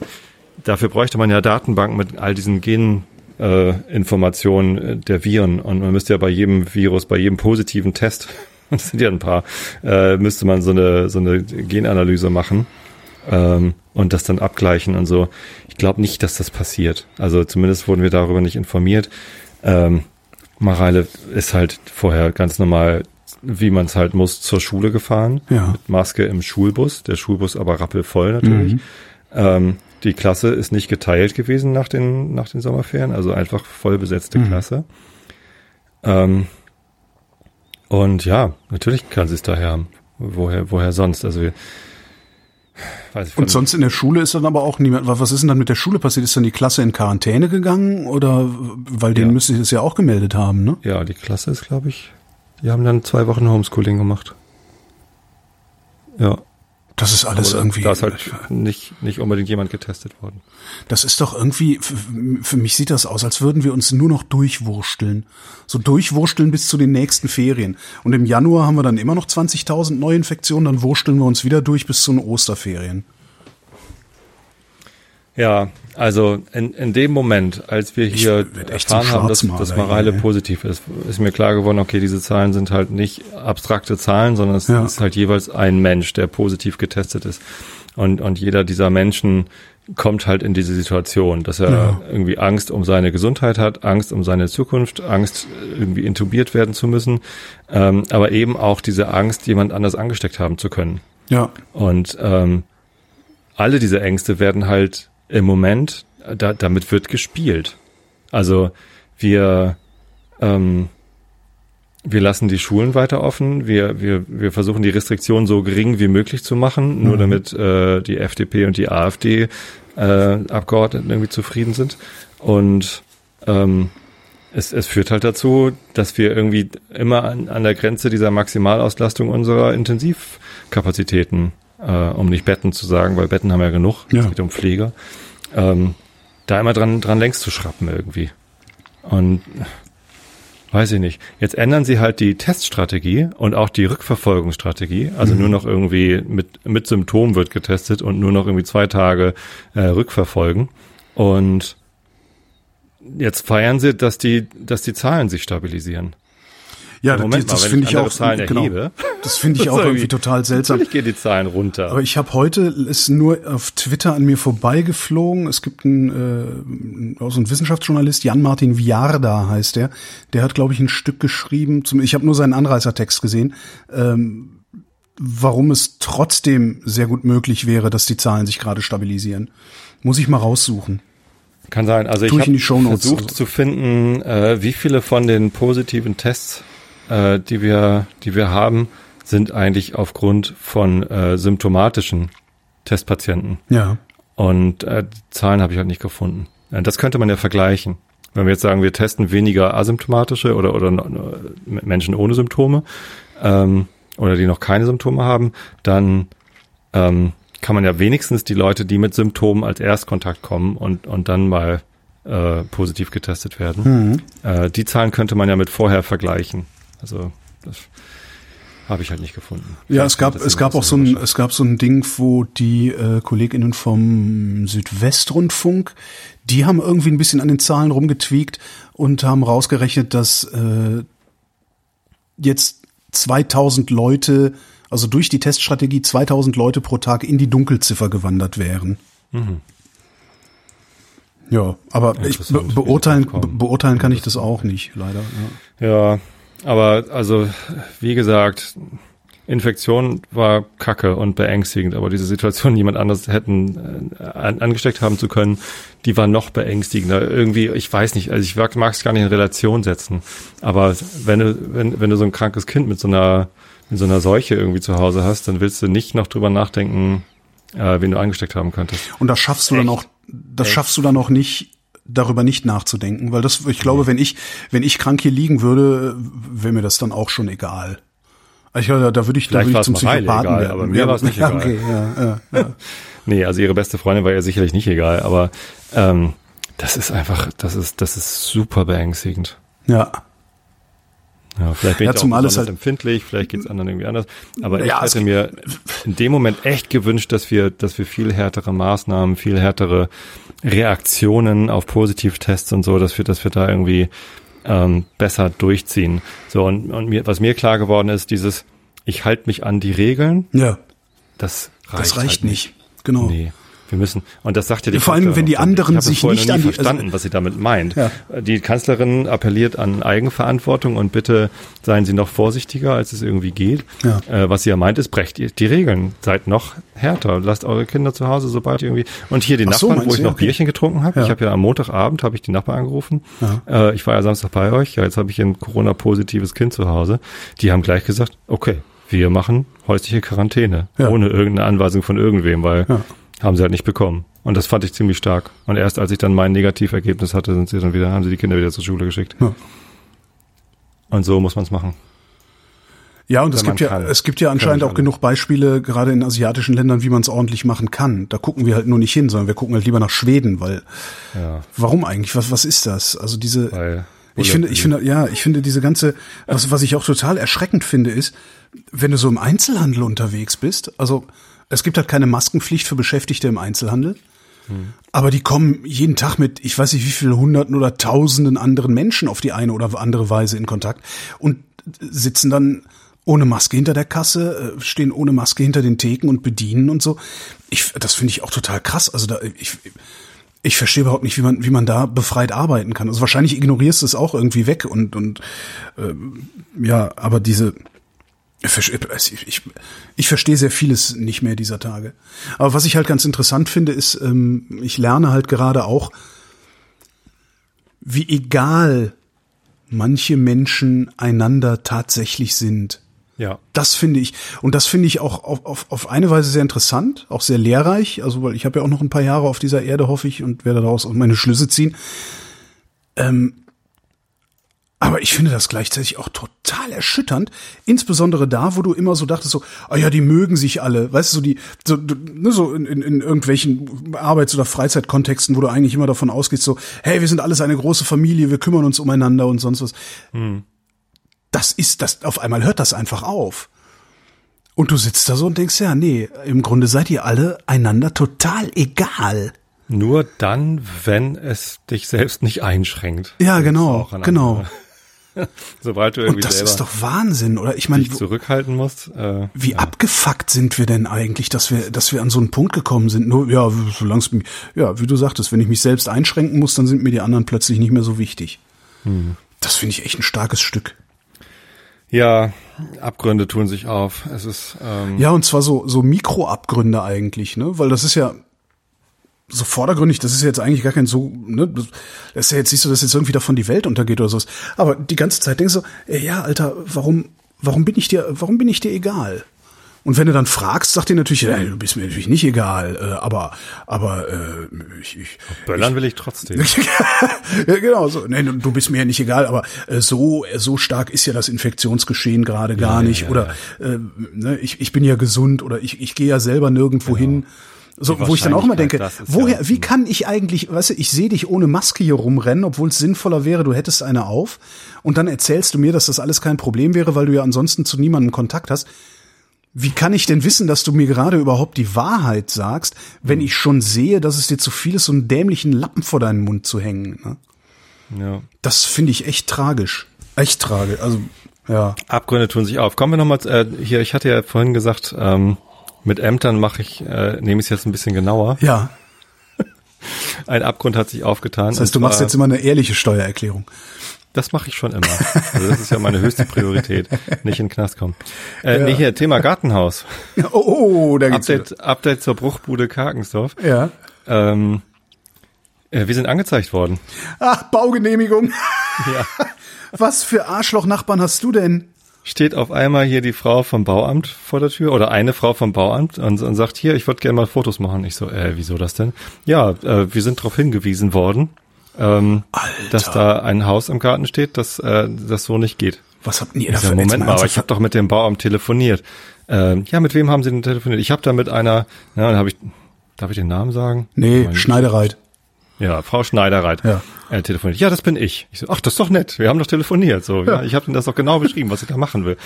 Speaker 2: dafür bräuchte man ja Datenbanken mit all diesen Geninformationen äh, der Viren. Und man müsste ja bei jedem Virus, bei jedem positiven Test, das sind ja ein paar, äh, müsste man so eine, so eine Genanalyse machen ähm, und das dann abgleichen und so. Ich glaube nicht, dass das passiert. Also zumindest wurden wir darüber nicht informiert. Ähm, Mareile ist halt vorher ganz normal, wie man es halt muss, zur Schule gefahren. Ja. Mit Maske im Schulbus. Der Schulbus aber rappelvoll natürlich. Mhm. Ähm, die Klasse ist nicht geteilt gewesen nach den, nach den Sommerferien, also einfach voll besetzte mhm. Klasse. Ähm, und ja, natürlich kann sie es daher haben. Woher, woher sonst? Also wir,
Speaker 3: und sonst in der Schule ist dann aber auch niemand. Was ist denn dann mit der Schule passiert? Ist dann die Klasse in Quarantäne gegangen oder weil denen ja. müsste ich das ja auch gemeldet haben, ne?
Speaker 2: Ja, die Klasse ist, glaube ich, die haben dann zwei Wochen Homeschooling gemacht. Ja.
Speaker 3: Das ist alles Aber irgendwie.
Speaker 2: Da ist halt nicht, nicht unbedingt jemand getestet worden.
Speaker 3: Das ist doch irgendwie, für mich sieht das aus, als würden wir uns nur noch durchwursteln. So durchwursteln bis zu den nächsten Ferien. Und im Januar haben wir dann immer noch 20.000 Neuinfektionen, dann wursteln wir uns wieder durch bis zu den Osterferien.
Speaker 2: Ja, also in, in dem Moment, als wir hier erfahren haben, dass, dass Mareile positiv ist, ist mir klar geworden, okay, diese Zahlen sind halt nicht abstrakte Zahlen, sondern es ja. ist halt jeweils ein Mensch, der positiv getestet ist. Und, und jeder dieser Menschen kommt halt in diese Situation, dass er
Speaker 3: Ja.
Speaker 2: irgendwie Angst um seine Gesundheit hat, Angst um seine Zukunft, Angst irgendwie intubiert werden zu müssen, ähm, aber eben auch diese Angst, jemand anders angesteckt haben zu können.
Speaker 3: Ja.
Speaker 2: Und ähm, alle diese Ängste werden halt im Moment, da, damit wird gespielt. Also wir, ähm, wir lassen die Schulen weiter offen, wir, wir, wir versuchen die Restriktionen so gering wie möglich zu machen, nur damit äh, die FDP und die AfD äh, Abgeordneten irgendwie zufrieden sind. Und ähm, es, es führt halt dazu, dass wir irgendwie immer an, an der Grenze dieser Maximalauslastung unserer Intensivkapazitäten, äh, um nicht Betten zu sagen, weil Betten haben wir ja genug,
Speaker 3: Ja.
Speaker 2: es geht um Pfleger, ähm, da immer dran, dran längst zu schrappen irgendwie. Und weiß ich nicht. Jetzt ändern sie halt die Teststrategie und auch die Rückverfolgungsstrategie. Also nur noch irgendwie mit, mit Symptomen wird getestet und nur noch irgendwie zwei Tage äh, rückverfolgen. Und jetzt feiern sie, dass die, dass die Zahlen sich stabilisieren.
Speaker 3: Ja,
Speaker 2: Moment
Speaker 3: das, das
Speaker 2: mal, wenn
Speaker 3: finde
Speaker 2: ich
Speaker 3: ich auch
Speaker 2: Zahlen
Speaker 3: genau,
Speaker 2: erhebe.
Speaker 3: Das finde ich
Speaker 2: Das
Speaker 3: auch irgendwie total seltsam.
Speaker 2: Natürlich gehen die Zahlen runter.
Speaker 3: Aber ich habe heute ist nur auf Twitter an mir vorbeigeflogen. Es gibt einen, äh, auch so einen Wissenschaftsjournalist, Jan-Martin Viarda heißt der. Der hat, glaube ich, ein Stück geschrieben. Zum, ich habe nur seinen Anreißertext gesehen. Ähm, warum es trotzdem sehr gut möglich wäre, dass die Zahlen sich gerade stabilisieren. Muss ich mal raussuchen.
Speaker 2: Kann sein. Also ich
Speaker 3: Tu ich in
Speaker 2: habe versucht
Speaker 3: also.
Speaker 2: zu finden, äh, wie viele von den positiven Tests, äh, die wir, die wir haben, sind eigentlich aufgrund von äh, symptomatischen Testpatienten.
Speaker 3: Ja.
Speaker 2: Und äh, die Zahlen habe ich halt nicht gefunden. Äh, das könnte man ja vergleichen. Wenn wir jetzt sagen, wir testen weniger asymptomatische oder, oder no- Menschen ohne Symptome ähm, oder die noch keine Symptome haben, dann ähm, kann man ja wenigstens die Leute, die mit Symptomen als Erstkontakt kommen und, und dann mal äh, positiv getestet werden. Äh, die Zahlen könnte man ja mit vorher vergleichen. Also das habe ich halt nicht gefunden.
Speaker 3: Ja, es gab es gab auch so ein es gab so ein Ding, wo die äh, Kolleginnen vom Südwestrundfunk, die haben irgendwie ein bisschen an den Zahlen rumgetweakt und haben rausgerechnet, dass äh, jetzt 2000 Leute, also durch die Teststrategie 2000 Leute pro Tag in die Dunkelziffer gewandert wären. Ja, aber ich be beurteilen be beurteilen kann ich das auch nicht, leider. Ja.
Speaker 2: Ja, aber also wie gesagt, Infektion war kacke und beängstigend, aber diese Situation, jemand anders hätten äh, an, angesteckt haben zu können, die war noch beängstigender. Irgendwie, ich weiß nicht, also ich mag es gar nicht in Relation setzen, aber wenn du, wenn, wenn du so ein krankes Kind mit so einer, mit so einer Seuche irgendwie zu Hause hast, dann willst du nicht noch drüber nachdenken, äh, wen du angesteckt haben könntest.
Speaker 3: Und das schaffst du dann
Speaker 2: Echt?
Speaker 3: auch, das schaffst du dann auch nicht, darüber nicht nachzudenken, weil das, ich glaube, wenn ich, wenn ich krank hier liegen würde, wäre mir das dann auch schon egal. Ich, da, da würde ich, da würde ich zum Psychopathen
Speaker 2: egal,
Speaker 3: werden.
Speaker 2: aber mir
Speaker 3: ja,
Speaker 2: war's nicht
Speaker 3: ja,
Speaker 2: egal.
Speaker 3: Okay, ja, ja, ja.
Speaker 2: Nee, also ihre beste Freundin war ihr sicherlich nicht egal, aber ähm, das ist einfach, das ist, das ist super beängstigend.
Speaker 3: ja.
Speaker 2: Ja, vielleicht bin
Speaker 3: Ja,
Speaker 2: ich auch
Speaker 3: zumal es
Speaker 2: besonders
Speaker 3: halt-
Speaker 2: empfindlich, vielleicht geht's anderen irgendwie anders. Aber
Speaker 3: Ja,
Speaker 2: ich
Speaker 3: es
Speaker 2: hätte mir in dem Moment echt gewünscht, dass wir, dass wir viel härtere Maßnahmen, viel härtere Reaktionen auf Positivtests und so, dass wir, dass wir da irgendwie ähm, besser durchziehen. So und, und mir, was mir klar geworden ist, dieses, ich halte mich an die Regeln,
Speaker 3: ja,
Speaker 2: das reicht,
Speaker 3: das reicht
Speaker 2: halt
Speaker 3: nicht. Genau.
Speaker 2: Nee. Wir müssen, und das sagt ja die
Speaker 3: Vor allem, wenn die anderen sich nicht an die-
Speaker 2: verstanden,
Speaker 3: also-
Speaker 2: was sie damit meint.
Speaker 3: Ja.
Speaker 2: Die Kanzlerin appelliert an Eigenverantwortung und bitte seien Sie noch vorsichtiger, als es irgendwie geht.
Speaker 3: Ja.
Speaker 2: Äh, was sie ja meint, ist, brecht die Regeln, seid noch härter, lasst eure Kinder zu Hause, sobald ihr irgendwie. Und hier die
Speaker 3: Ach so,
Speaker 2: Nachbarn,
Speaker 3: meinst
Speaker 2: wo ich noch
Speaker 3: Okay.
Speaker 2: Bierchen getrunken habe.
Speaker 3: Ja.
Speaker 2: Ich habe ja am Montagabend habe ich die Nachbarn angerufen. Äh, ich war ja Samstag bei euch. Ja, jetzt habe ich ein Corona-positives Kind zu Hause. Die haben gleich gesagt, okay, wir machen häusliche Quarantäne,
Speaker 3: Ja.
Speaker 2: ohne irgendeine Anweisung von irgendwem, weil
Speaker 3: Ja.
Speaker 2: Haben sie halt nicht bekommen. Und das fand ich ziemlich stark. Und erst als ich dann mein Negativergebnis hatte, sind sie dann wieder, haben sie die Kinder wieder zur Schule geschickt.
Speaker 3: Ja.
Speaker 2: Und so muss man es machen.
Speaker 3: Ja, und es
Speaker 2: Wenn
Speaker 3: gibt ja,
Speaker 2: kann.
Speaker 3: es gibt ja anscheinend auch genug Beispiele, gerade in asiatischen Ländern, wie man es ordentlich machen kann. Da gucken wir halt nur nicht hin, sondern wir gucken halt lieber nach Schweden, weil
Speaker 2: Ja,
Speaker 3: warum eigentlich? Was, was ist das? Also diese,
Speaker 2: weil
Speaker 3: ich finde, ich finde, ja, ich finde diese ganze, was, was ich auch total erschreckend finde, ist, wenn du so im Einzelhandel unterwegs bist, also es gibt halt keine Maskenpflicht für Beschäftigte im Einzelhandel, aber die kommen jeden Tag mit, ich weiß nicht wie vielen Hunderten oder Tausenden anderen Menschen auf die eine oder andere Weise in Kontakt und sitzen dann ohne Maske hinter der Kasse, äh, stehen ohne Maske hinter den Theken und bedienen und so. Ich, das finde ich auch total krass. Also da, ich, ich verstehe überhaupt nicht, wie man, wie man da befreit arbeiten kann. Also wahrscheinlich ignorierst du es auch irgendwie weg und, und äh, ja, aber diese, ich, ich, verstehe sehr vieles nicht mehr dieser Tage. Aber was ich halt ganz interessant finde, ist, ähm, ich lerne halt gerade auch, wie egal manche Menschen einander tatsächlich sind.
Speaker 2: Ja.
Speaker 3: Das finde ich, und das finde ich auch auf, auf, auf eine Weise sehr interessant, auch sehr lehrreich, also weil ich habe ja auch noch ein paar Jahre auf dieser Erde, hoffe ich, und werde daraus auch meine Schlüsse ziehen. Ähm, aber ich finde das gleichzeitig auch total erschütternd, insbesondere da, wo du immer so dachtest, so, ah ja, die mögen sich alle, weißt du, so die, so, ne, so in, in, in irgendwelchen Arbeits- oder Freizeitkontexten, wo du eigentlich immer davon ausgehst, so, hey, wir sind alles eine große Familie, wir kümmern uns umeinander und sonst was. Hm. Das ist, das, auf einmal hört das einfach auf. Und du sitzt da so und denkst, ja, nee, im Grunde seid ihr alle einander total egal.
Speaker 2: Nur dann, wenn es dich selbst nicht einschränkt.
Speaker 3: Ja, genau, genau. Andere.
Speaker 2: Sobald du irgendwie
Speaker 3: Und das
Speaker 2: selber
Speaker 3: ist doch Wahnsinn, oder? Ich meine,
Speaker 2: zurückhalten musst. Äh,
Speaker 3: wie ja. abgefuckt sind wir denn eigentlich, dass wir, dass wir an so einen Punkt gekommen sind? Nur, ja, solange es ja, wie du sagtest, wenn ich mich selbst einschränken muss, dann sind mir die anderen plötzlich nicht mehr so wichtig. Hm. Das finde ich echt ein starkes Stück.
Speaker 2: Ja, Abgründe tun sich auf. Es ist ähm
Speaker 3: ja und zwar so so Mikroabgründe eigentlich, ne? Weil das ist ja so vordergründig, das ist jetzt eigentlich gar kein so, ne, das ist ja jetzt nicht so, dass jetzt irgendwie davon die Welt untergeht oder sowas. Aber die ganze Zeit denkst du, ey, ja, Alter, warum, warum bin ich dir, warum bin ich dir egal? Und wenn du dann fragst, sagt dir natürlich, ey, du bist mir natürlich nicht egal, äh, aber, aber äh, ich, ich
Speaker 2: Böllern will ich trotzdem.
Speaker 3: ja, genau, so, nee, du bist mir ja nicht egal, aber äh, so so stark ist ja das Infektionsgeschehen gerade gar ja, nicht. Ja, oder äh, ne, ich, ich bin ja gesund oder ich, ich gehe ja selber nirgendwo genau. hin. So, wo ich dann auch immer denke, woher, ja, wie kann ich eigentlich, weißt du, ich sehe dich ohne Maske hier rumrennen, obwohl es sinnvoller wäre, du hättest eine auf und dann erzählst du mir, dass das alles kein Problem wäre, weil du ja ansonsten zu niemandem Kontakt hast. Wie kann ich denn wissen, dass du mir gerade überhaupt die Wahrheit sagst, wenn hm. ich schon sehe, dass es dir zu viel ist, so einen dämlichen Lappen vor deinen Mund zu hängen? Ne?
Speaker 2: Ja.
Speaker 3: Das finde ich echt tragisch. Echt tragisch. Also, ja.
Speaker 2: Abgründe tun sich auf. Kommen wir nochmal äh, hier, ich hatte ja vorhin gesagt, ähm, mit Ämtern mache ich, äh, nehme ich es jetzt ein bisschen genauer.
Speaker 3: Ja.
Speaker 2: Ein Abgrund hat sich aufgetan.
Speaker 3: Das heißt, du machst jetzt immer eine ehrliche Steuererklärung.
Speaker 2: Das mache ich schon immer. Also das ist ja meine höchste Priorität. Nicht in den Knast kommen. Äh, ja. Nee, hier, Thema Gartenhaus.
Speaker 3: Oh, oh da
Speaker 2: geht's Update, wieder. Update zur Bruchbude Karkensdorf.
Speaker 3: Ja.
Speaker 2: Ähm, äh, wir sind angezeigt worden.
Speaker 3: Ach, Baugenehmigung. Ja. Was für Arschloch-Nachbarn hast du denn?
Speaker 2: Steht auf einmal hier die Frau vom Bauamt vor der Tür oder eine Frau vom Bauamt und, und sagt, hier, ich würde gerne mal Fotos machen. Ich so, äh, wieso das denn? Ja, äh, wir sind darauf hingewiesen worden, ähm, dass da ein Haus im Garten steht, dass äh, das so nicht geht.
Speaker 3: Was habt ihr
Speaker 2: da für Moment mal, aber ich habe doch mit dem Bauamt telefoniert. Ähm, ja, mit wem haben Sie denn telefoniert? Ich habe da mit einer, ja, dann habe ich, darf ich den Namen sagen?
Speaker 3: Nee, Schneidereit.
Speaker 2: Ja, Frau Schneiderreit.
Speaker 3: Ja.
Speaker 2: Er telefoniert. Ja, das bin ich. Ich so, ach, das ist doch nett. Wir haben doch telefoniert. So, ja. ja ich habe ihm das doch genau beschrieben, was ich da machen will.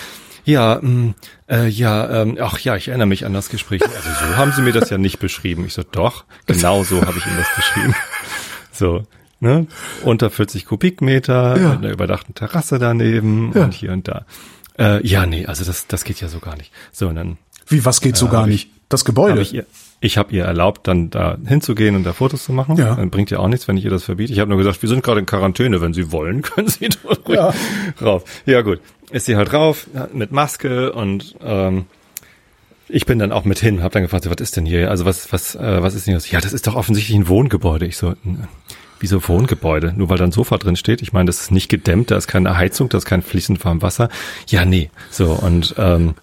Speaker 2: Ja, mh, mm, äh, ja, ähm, ach ja, ich erinnere mich an das Gespräch. Also so haben Sie mir das ja nicht beschrieben. Ich so, doch, genau so habe ich ihm das beschrieben. So, ne? Unter 40 Kubikmeter, ja. mit einer überdachten Terrasse daneben ja. und hier und da. Äh, ja, nee, also das, das geht ja so gar nicht. So, und dann.
Speaker 3: Wie, was geht so äh, gar nicht? Das Gebäude?
Speaker 2: Ich ihr, ich habe ihr erlaubt, dann da hinzugehen und da Fotos zu machen. Ja. Dann bringt ja auch nichts, wenn ich ihr das verbiete. Ich habe nur gesagt, wir sind gerade in Quarantäne. Wenn Sie wollen, können Sie ja. rauf. Ja gut, ist sie halt rauf mit Maske und ähm, ich bin dann auch mit hin, habe dann gefragt, was ist denn hier? Also was was äh, was ist denn hier? Ja, das ist doch offensichtlich ein Wohngebäude. Ich so, wieso Wohngebäude? Nur weil da ein Sofa drin steht. Ich meine, das ist nicht gedämmt, da ist keine Heizung, da ist kein fließend warm Wasser. Ja, nee. So und ähm,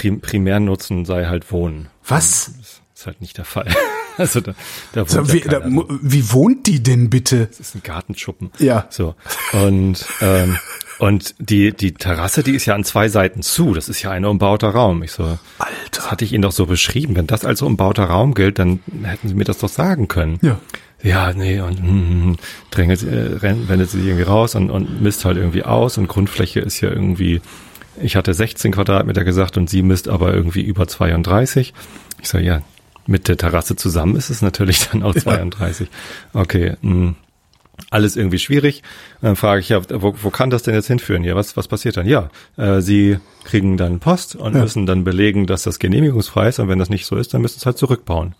Speaker 2: prim Primärnutzen sei halt Wohnen.
Speaker 3: Was?
Speaker 2: ist halt nicht der Fall. Also da, da
Speaker 3: wohnt so, wie, da, wie wohnt die denn bitte?
Speaker 2: Das ist ein Gartenschuppen.
Speaker 3: Ja.
Speaker 2: So und ähm, und die die Terrasse, die ist ja an zwei Seiten zu. Das ist ja ein umbauter Raum. Ich so, Alter, das hatte ich Ihnen doch so beschrieben. Wenn das als umbauter Raum gilt, dann hätten Sie mir das doch sagen können.
Speaker 3: Ja.
Speaker 2: Ja, nee, und mm, drängelt, äh, rennt, wendet sie irgendwie raus und, und misst halt irgendwie aus und Grundfläche ist ja irgendwie, ich hatte 16 Quadratmeter gesagt und sie misst aber irgendwie über 32. Ich so, ja, mit der Terrasse zusammen ist es natürlich dann auch 32. Okay. Mh. Hm. alles irgendwie schwierig. Dann frage ich ja, wo, wo kann das denn jetzt hinführen? Ja, was, was passiert dann? Ja, äh, sie kriegen dann Post und
Speaker 3: Ja.
Speaker 2: müssen dann belegen, dass das genehmigungsfrei ist. Und wenn das nicht so ist, dann müssen sie es halt zurückbauen.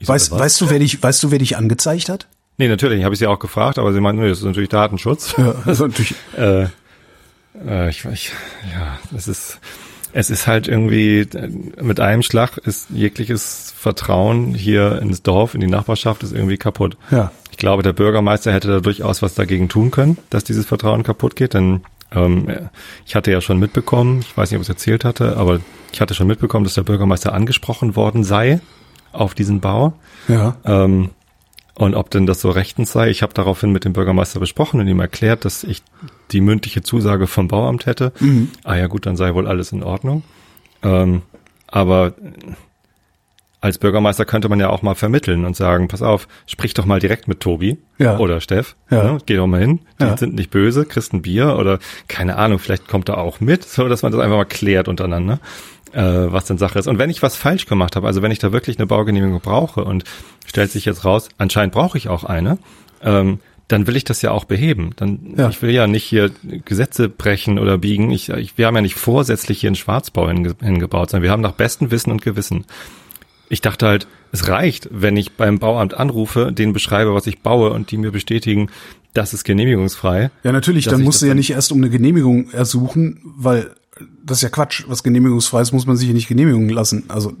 Speaker 2: Ich
Speaker 3: Weißt,
Speaker 2: was?
Speaker 3: weißt du, wer dich, weißt du, wer dich angezeigt hat?
Speaker 2: Nee, natürlich, habe ich sie auch gefragt, aber sie meinen, nee, das ist natürlich Datenschutz.
Speaker 3: Ja, also natürlich.
Speaker 2: äh, äh, ich, ich, ja, es ist, es ist halt irgendwie, mit einem Schlag ist jegliches Vertrauen hier ins Dorf, in die Nachbarschaft ist irgendwie kaputt.
Speaker 3: Ja.
Speaker 2: Ich glaube, der Bürgermeister hätte da durchaus was dagegen tun können, dass dieses Vertrauen kaputt geht, denn ähm, ich hatte ja schon mitbekommen, ich weiß nicht, ob ich es erzählt hatte, aber ich hatte schon mitbekommen, dass der Bürgermeister angesprochen worden sei auf diesen Bau.
Speaker 3: Ja.
Speaker 2: Ähm, und ob denn das so rechtens sei, ich habe daraufhin mit dem Bürgermeister besprochen und ihm erklärt, dass ich die mündliche Zusage vom Bauamt hätte. Ah ja gut, dann sei wohl alles in Ordnung. Ähm, aber als Bürgermeister könnte man ja auch mal vermitteln und sagen, pass auf, sprich doch mal direkt mit Tobi
Speaker 3: Ja.
Speaker 2: oder Steff.
Speaker 3: Ja.
Speaker 2: Ne? Geh doch mal hin, die
Speaker 3: Ja.
Speaker 2: sind nicht böse, kriegst ein Bier oder keine Ahnung, vielleicht kommt er auch mit, so dass man das einfach mal klärt untereinander, äh, was denn Sache ist. Und wenn ich was falsch gemacht habe, also wenn ich da wirklich eine Baugenehmigung brauche und stellt sich jetzt raus, anscheinend brauche ich auch eine, ähm, dann will ich das ja auch beheben. Dann
Speaker 3: Ja.
Speaker 2: ich will ja nicht hier Gesetze brechen oder biegen. Ich, ich, wir haben ja nicht vorsätzlich hier einen Schwarzbau hinge, hingebaut, sondern wir haben nach bestem Wissen und Gewissen. Ich dachte halt, es reicht, wenn ich beim Bauamt anrufe, denen beschreibe, was ich baue und die mir bestätigen, das ist genehmigungsfrei.
Speaker 3: Ja, natürlich, dann musst du ja nicht erst um eine Genehmigung ersuchen, weil das ist ja Quatsch. Was genehmigungsfrei ist, muss man sich ja nicht genehmigen lassen. Also,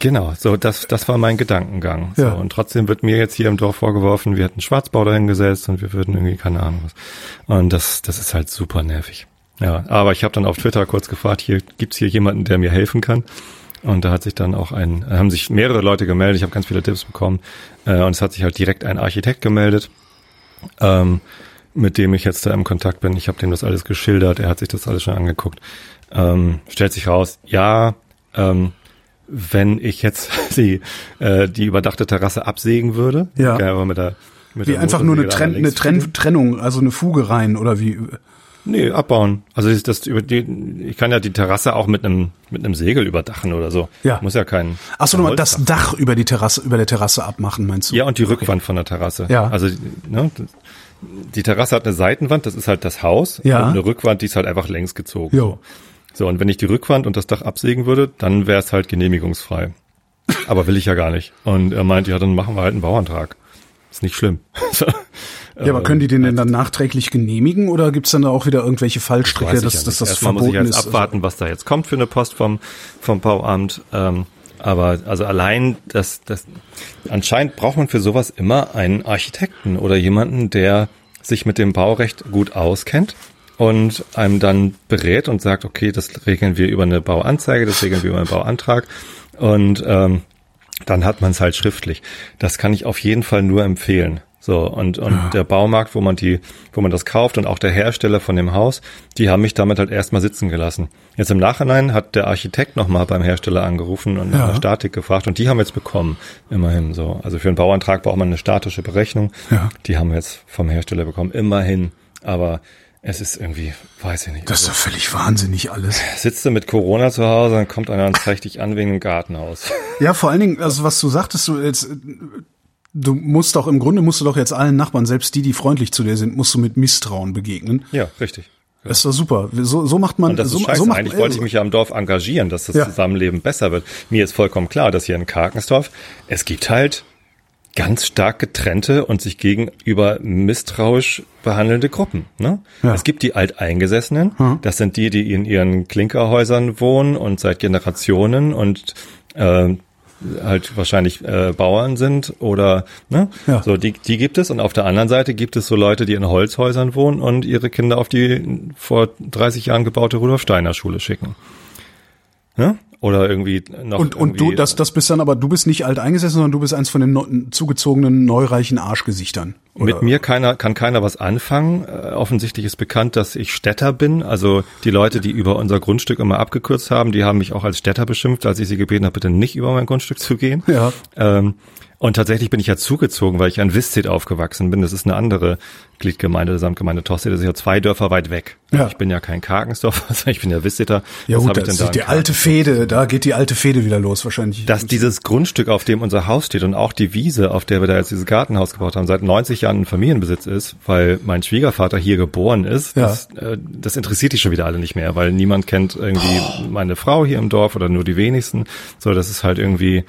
Speaker 2: Genau, so das, das war mein Gedankengang.
Speaker 3: Ja.
Speaker 2: So, und trotzdem wird mir jetzt hier im Dorf vorgeworfen, wir hätten Schwarzbau dahingesetzt und wir würden irgendwie keine Ahnung was. Und das, das ist halt super nervig. Ja, aber ich habe dann auf Twitter kurz gefragt, hier gibt's hier jemanden, der mir helfen kann. Und da hat sich dann auch ein, haben sich mehrere Leute gemeldet, ich habe ganz viele Tipps bekommen. Äh, und es hat sich halt direkt ein Architekt gemeldet, ähm, mit dem ich jetzt da im Kontakt bin. Ich habe dem das alles geschildert, er hat sich das alles schon angeguckt. Ähm, stellt sich raus, ja, ähm, wenn ich jetzt die, äh, die überdachte Terrasse absägen würde,
Speaker 3: Ja.
Speaker 2: aber mit der, mit
Speaker 3: wie
Speaker 2: der
Speaker 3: einfach nur eine,
Speaker 2: da
Speaker 3: eine
Speaker 2: fliegen.
Speaker 3: Trennung, also eine Fuge rein oder wie.
Speaker 2: Nee, abbauen. Also das, das über die, ich kann ja die Terrasse auch mit einem mit einem Segel überdachen oder so.
Speaker 3: Ja.
Speaker 2: Muss ja kein.
Speaker 3: Ach so,
Speaker 2: kein
Speaker 3: nochmal das. Dach über die Terrasse, über der Terrasse abmachen, meinst du?
Speaker 2: Ja, und die Rückwand von der Terrasse.
Speaker 3: Ja.
Speaker 2: Also ne, die Terrasse hat eine Seitenwand, das ist halt das Haus.
Speaker 3: Ja.
Speaker 2: Und eine Rückwand, die ist halt einfach längs gezogen.
Speaker 3: Jo.
Speaker 2: So, und wenn ich die Rückwand und das Dach absägen würde, dann wäre es halt genehmigungsfrei. Aber will ich ja gar nicht. Und er meint, ja, dann machen wir halt einen Bauantrag. Ist nicht schlimm.
Speaker 3: Ja, aber können die den denn dann nachträglich genehmigen oder gibt's dann da auch wieder irgendwelche Fallstricke, dass,
Speaker 2: ja
Speaker 3: dass das
Speaker 2: Erstmal muss ich
Speaker 3: verboten
Speaker 2: jetzt
Speaker 3: ist?
Speaker 2: abwarten, was da jetzt kommt für eine Post vom, vom Bauamt. Ähm, aber also allein das, das anscheinend braucht man für sowas immer einen Architekten oder jemanden, der sich mit dem Baurecht gut auskennt und einem dann berät und sagt, okay, das regeln wir über eine Bauanzeige, das regeln wir über einen Bauantrag und ähm, dann hat man es halt schriftlich. Das kann ich auf jeden Fall nur empfehlen. So, und, und der Baumarkt, wo man die, wo man das kauft und auch der Hersteller von dem Haus, die haben mich damit halt erstmal sitzen gelassen. Jetzt im Nachhinein hat der Architekt nochmal beim Hersteller angerufen und nach
Speaker 3: Ja.
Speaker 2: der Statik gefragt und die haben wir jetzt bekommen. Immerhin so. Also für einen Bauantrag braucht man eine statische Berechnung.
Speaker 3: Ja.
Speaker 2: Die haben wir jetzt vom Hersteller bekommen. Immerhin. Aber es ist irgendwie, weiß ich nicht.
Speaker 3: Das ist doch völlig wahnsinnig alles.
Speaker 2: Sitzt du mit Corona zu Hause, dann kommt einer und zeigt dich an wegen dem Gartenhaus.
Speaker 3: Ja, vor allen Dingen, also was du sagtest, du jetzt, du musst doch im Grunde musst du doch jetzt allen Nachbarn, selbst die, die freundlich zu dir sind, musst du mit Misstrauen begegnen.
Speaker 2: Ja, richtig.
Speaker 3: Das ist doch super. So, so macht man.
Speaker 2: Und das
Speaker 3: so,
Speaker 2: ist scheiße.
Speaker 3: so macht,
Speaker 2: Eigentlich wollte ich mich ja im Dorf engagieren, dass das
Speaker 3: Ja.
Speaker 2: Zusammenleben besser wird. Mir ist vollkommen klar, dass hier in Karkensdorf, es gibt halt ganz stark getrennte und sich gegenüber misstrauisch behandelnde Gruppen. Ne?
Speaker 3: Ja.
Speaker 2: Es gibt die Alteingesessenen, das sind die, die in ihren Klinkerhäusern wohnen und seit Generationen und äh, halt wahrscheinlich äh, Bauern sind oder ne?
Speaker 3: Ja.
Speaker 2: so die die gibt es und auf der anderen Seite gibt es so Leute, die in Holzhäusern wohnen und ihre Kinder auf die vor 30 Jahren gebaute Rudolf Steiner Schule schicken. Ja? Oder irgendwie noch
Speaker 3: und, und du,
Speaker 2: irgendwie-
Speaker 3: das, das bist dann aber, du bist nicht alt eingesessen, sondern du bist eins von den neu, zugezogenen neureichen Arschgesichtern.
Speaker 2: Mit mir keiner, kann keiner was anfangen. Äh, offensichtlich ist bekannt, dass ich Städter bin. Also die Leute, die über unser Grundstück immer abgekürzt haben, die haben mich auch als Städter beschimpft, als ich sie gebeten habe, bitte nicht über mein Grundstück zu gehen.
Speaker 3: Ja.
Speaker 2: Ähm, und tatsächlich bin ich ja zugezogen, weil ich an Wiszit aufgewachsen bin. Das ist eine andere Gliedgemeinde der Samtgemeinde Toste. Das ist ja zwei Dörfer weit weg.
Speaker 3: Ja.
Speaker 2: Ich bin ja kein Karkensdorfer, sondern ich bin ja Wisziter.
Speaker 3: Ja
Speaker 2: Was
Speaker 3: gut, das ist die
Speaker 2: in
Speaker 3: alte Fehde, da geht die alte Fehde wieder los wahrscheinlich.
Speaker 2: dass dieses Grundstück, auf dem unser Haus steht und auch die Wiese, auf der wir da jetzt dieses Gartenhaus gebaut haben, seit 90 Jahren in Familienbesitz ist, weil mein Schwiegervater hier geboren ist,
Speaker 3: Ja.
Speaker 2: das, äh, das interessiert die schon wieder alle nicht mehr, weil niemand kennt irgendwie meine Frau hier im Dorf oder nur die wenigsten. So, das ist halt irgendwie.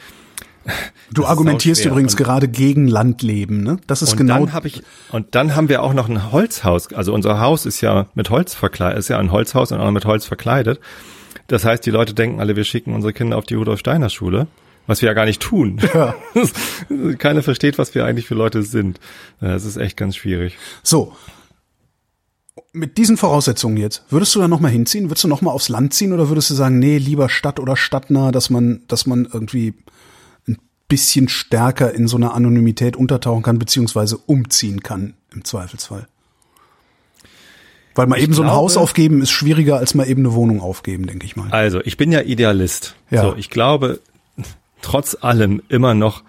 Speaker 3: du argumentierst übrigens
Speaker 2: Und-
Speaker 3: gerade gegen Landleben, ne? Das ist
Speaker 2: Und
Speaker 3: genau
Speaker 2: dann habe ich und dann haben wir auch noch ein Holzhaus. Also unser Haus ist ja mit Holz verkleidet, ist ja ein Holzhaus und auch mit Holz verkleidet. Das heißt, die Leute denken alle, wir schicken unsere Kinder auf die Rudolf Steiner Schule, was wir ja gar nicht tun.
Speaker 3: Ja.
Speaker 2: Keiner versteht, was wir eigentlich für Leute sind. Das ist echt ganz schwierig.
Speaker 3: So. Mit diesen Voraussetzungen jetzt, würdest du da noch mal hinziehen? Würdest du noch mal aufs Land ziehen oder würdest du sagen, nee, lieber Stadt oder stadtnah, dass man, dass man irgendwie ein bisschen stärker in so einer Anonymität untertauchen kann, beziehungsweise umziehen kann im Zweifelsfall? Weil mal
Speaker 2: Ich
Speaker 3: eben so ein
Speaker 2: glaube-
Speaker 3: Haus aufgeben ist schwieriger als mal eben eine Wohnung aufgeben, denke ich mal.
Speaker 2: Also, ich bin ja Idealist.
Speaker 3: Ja.
Speaker 2: So, ich glaube trotz allem immer noch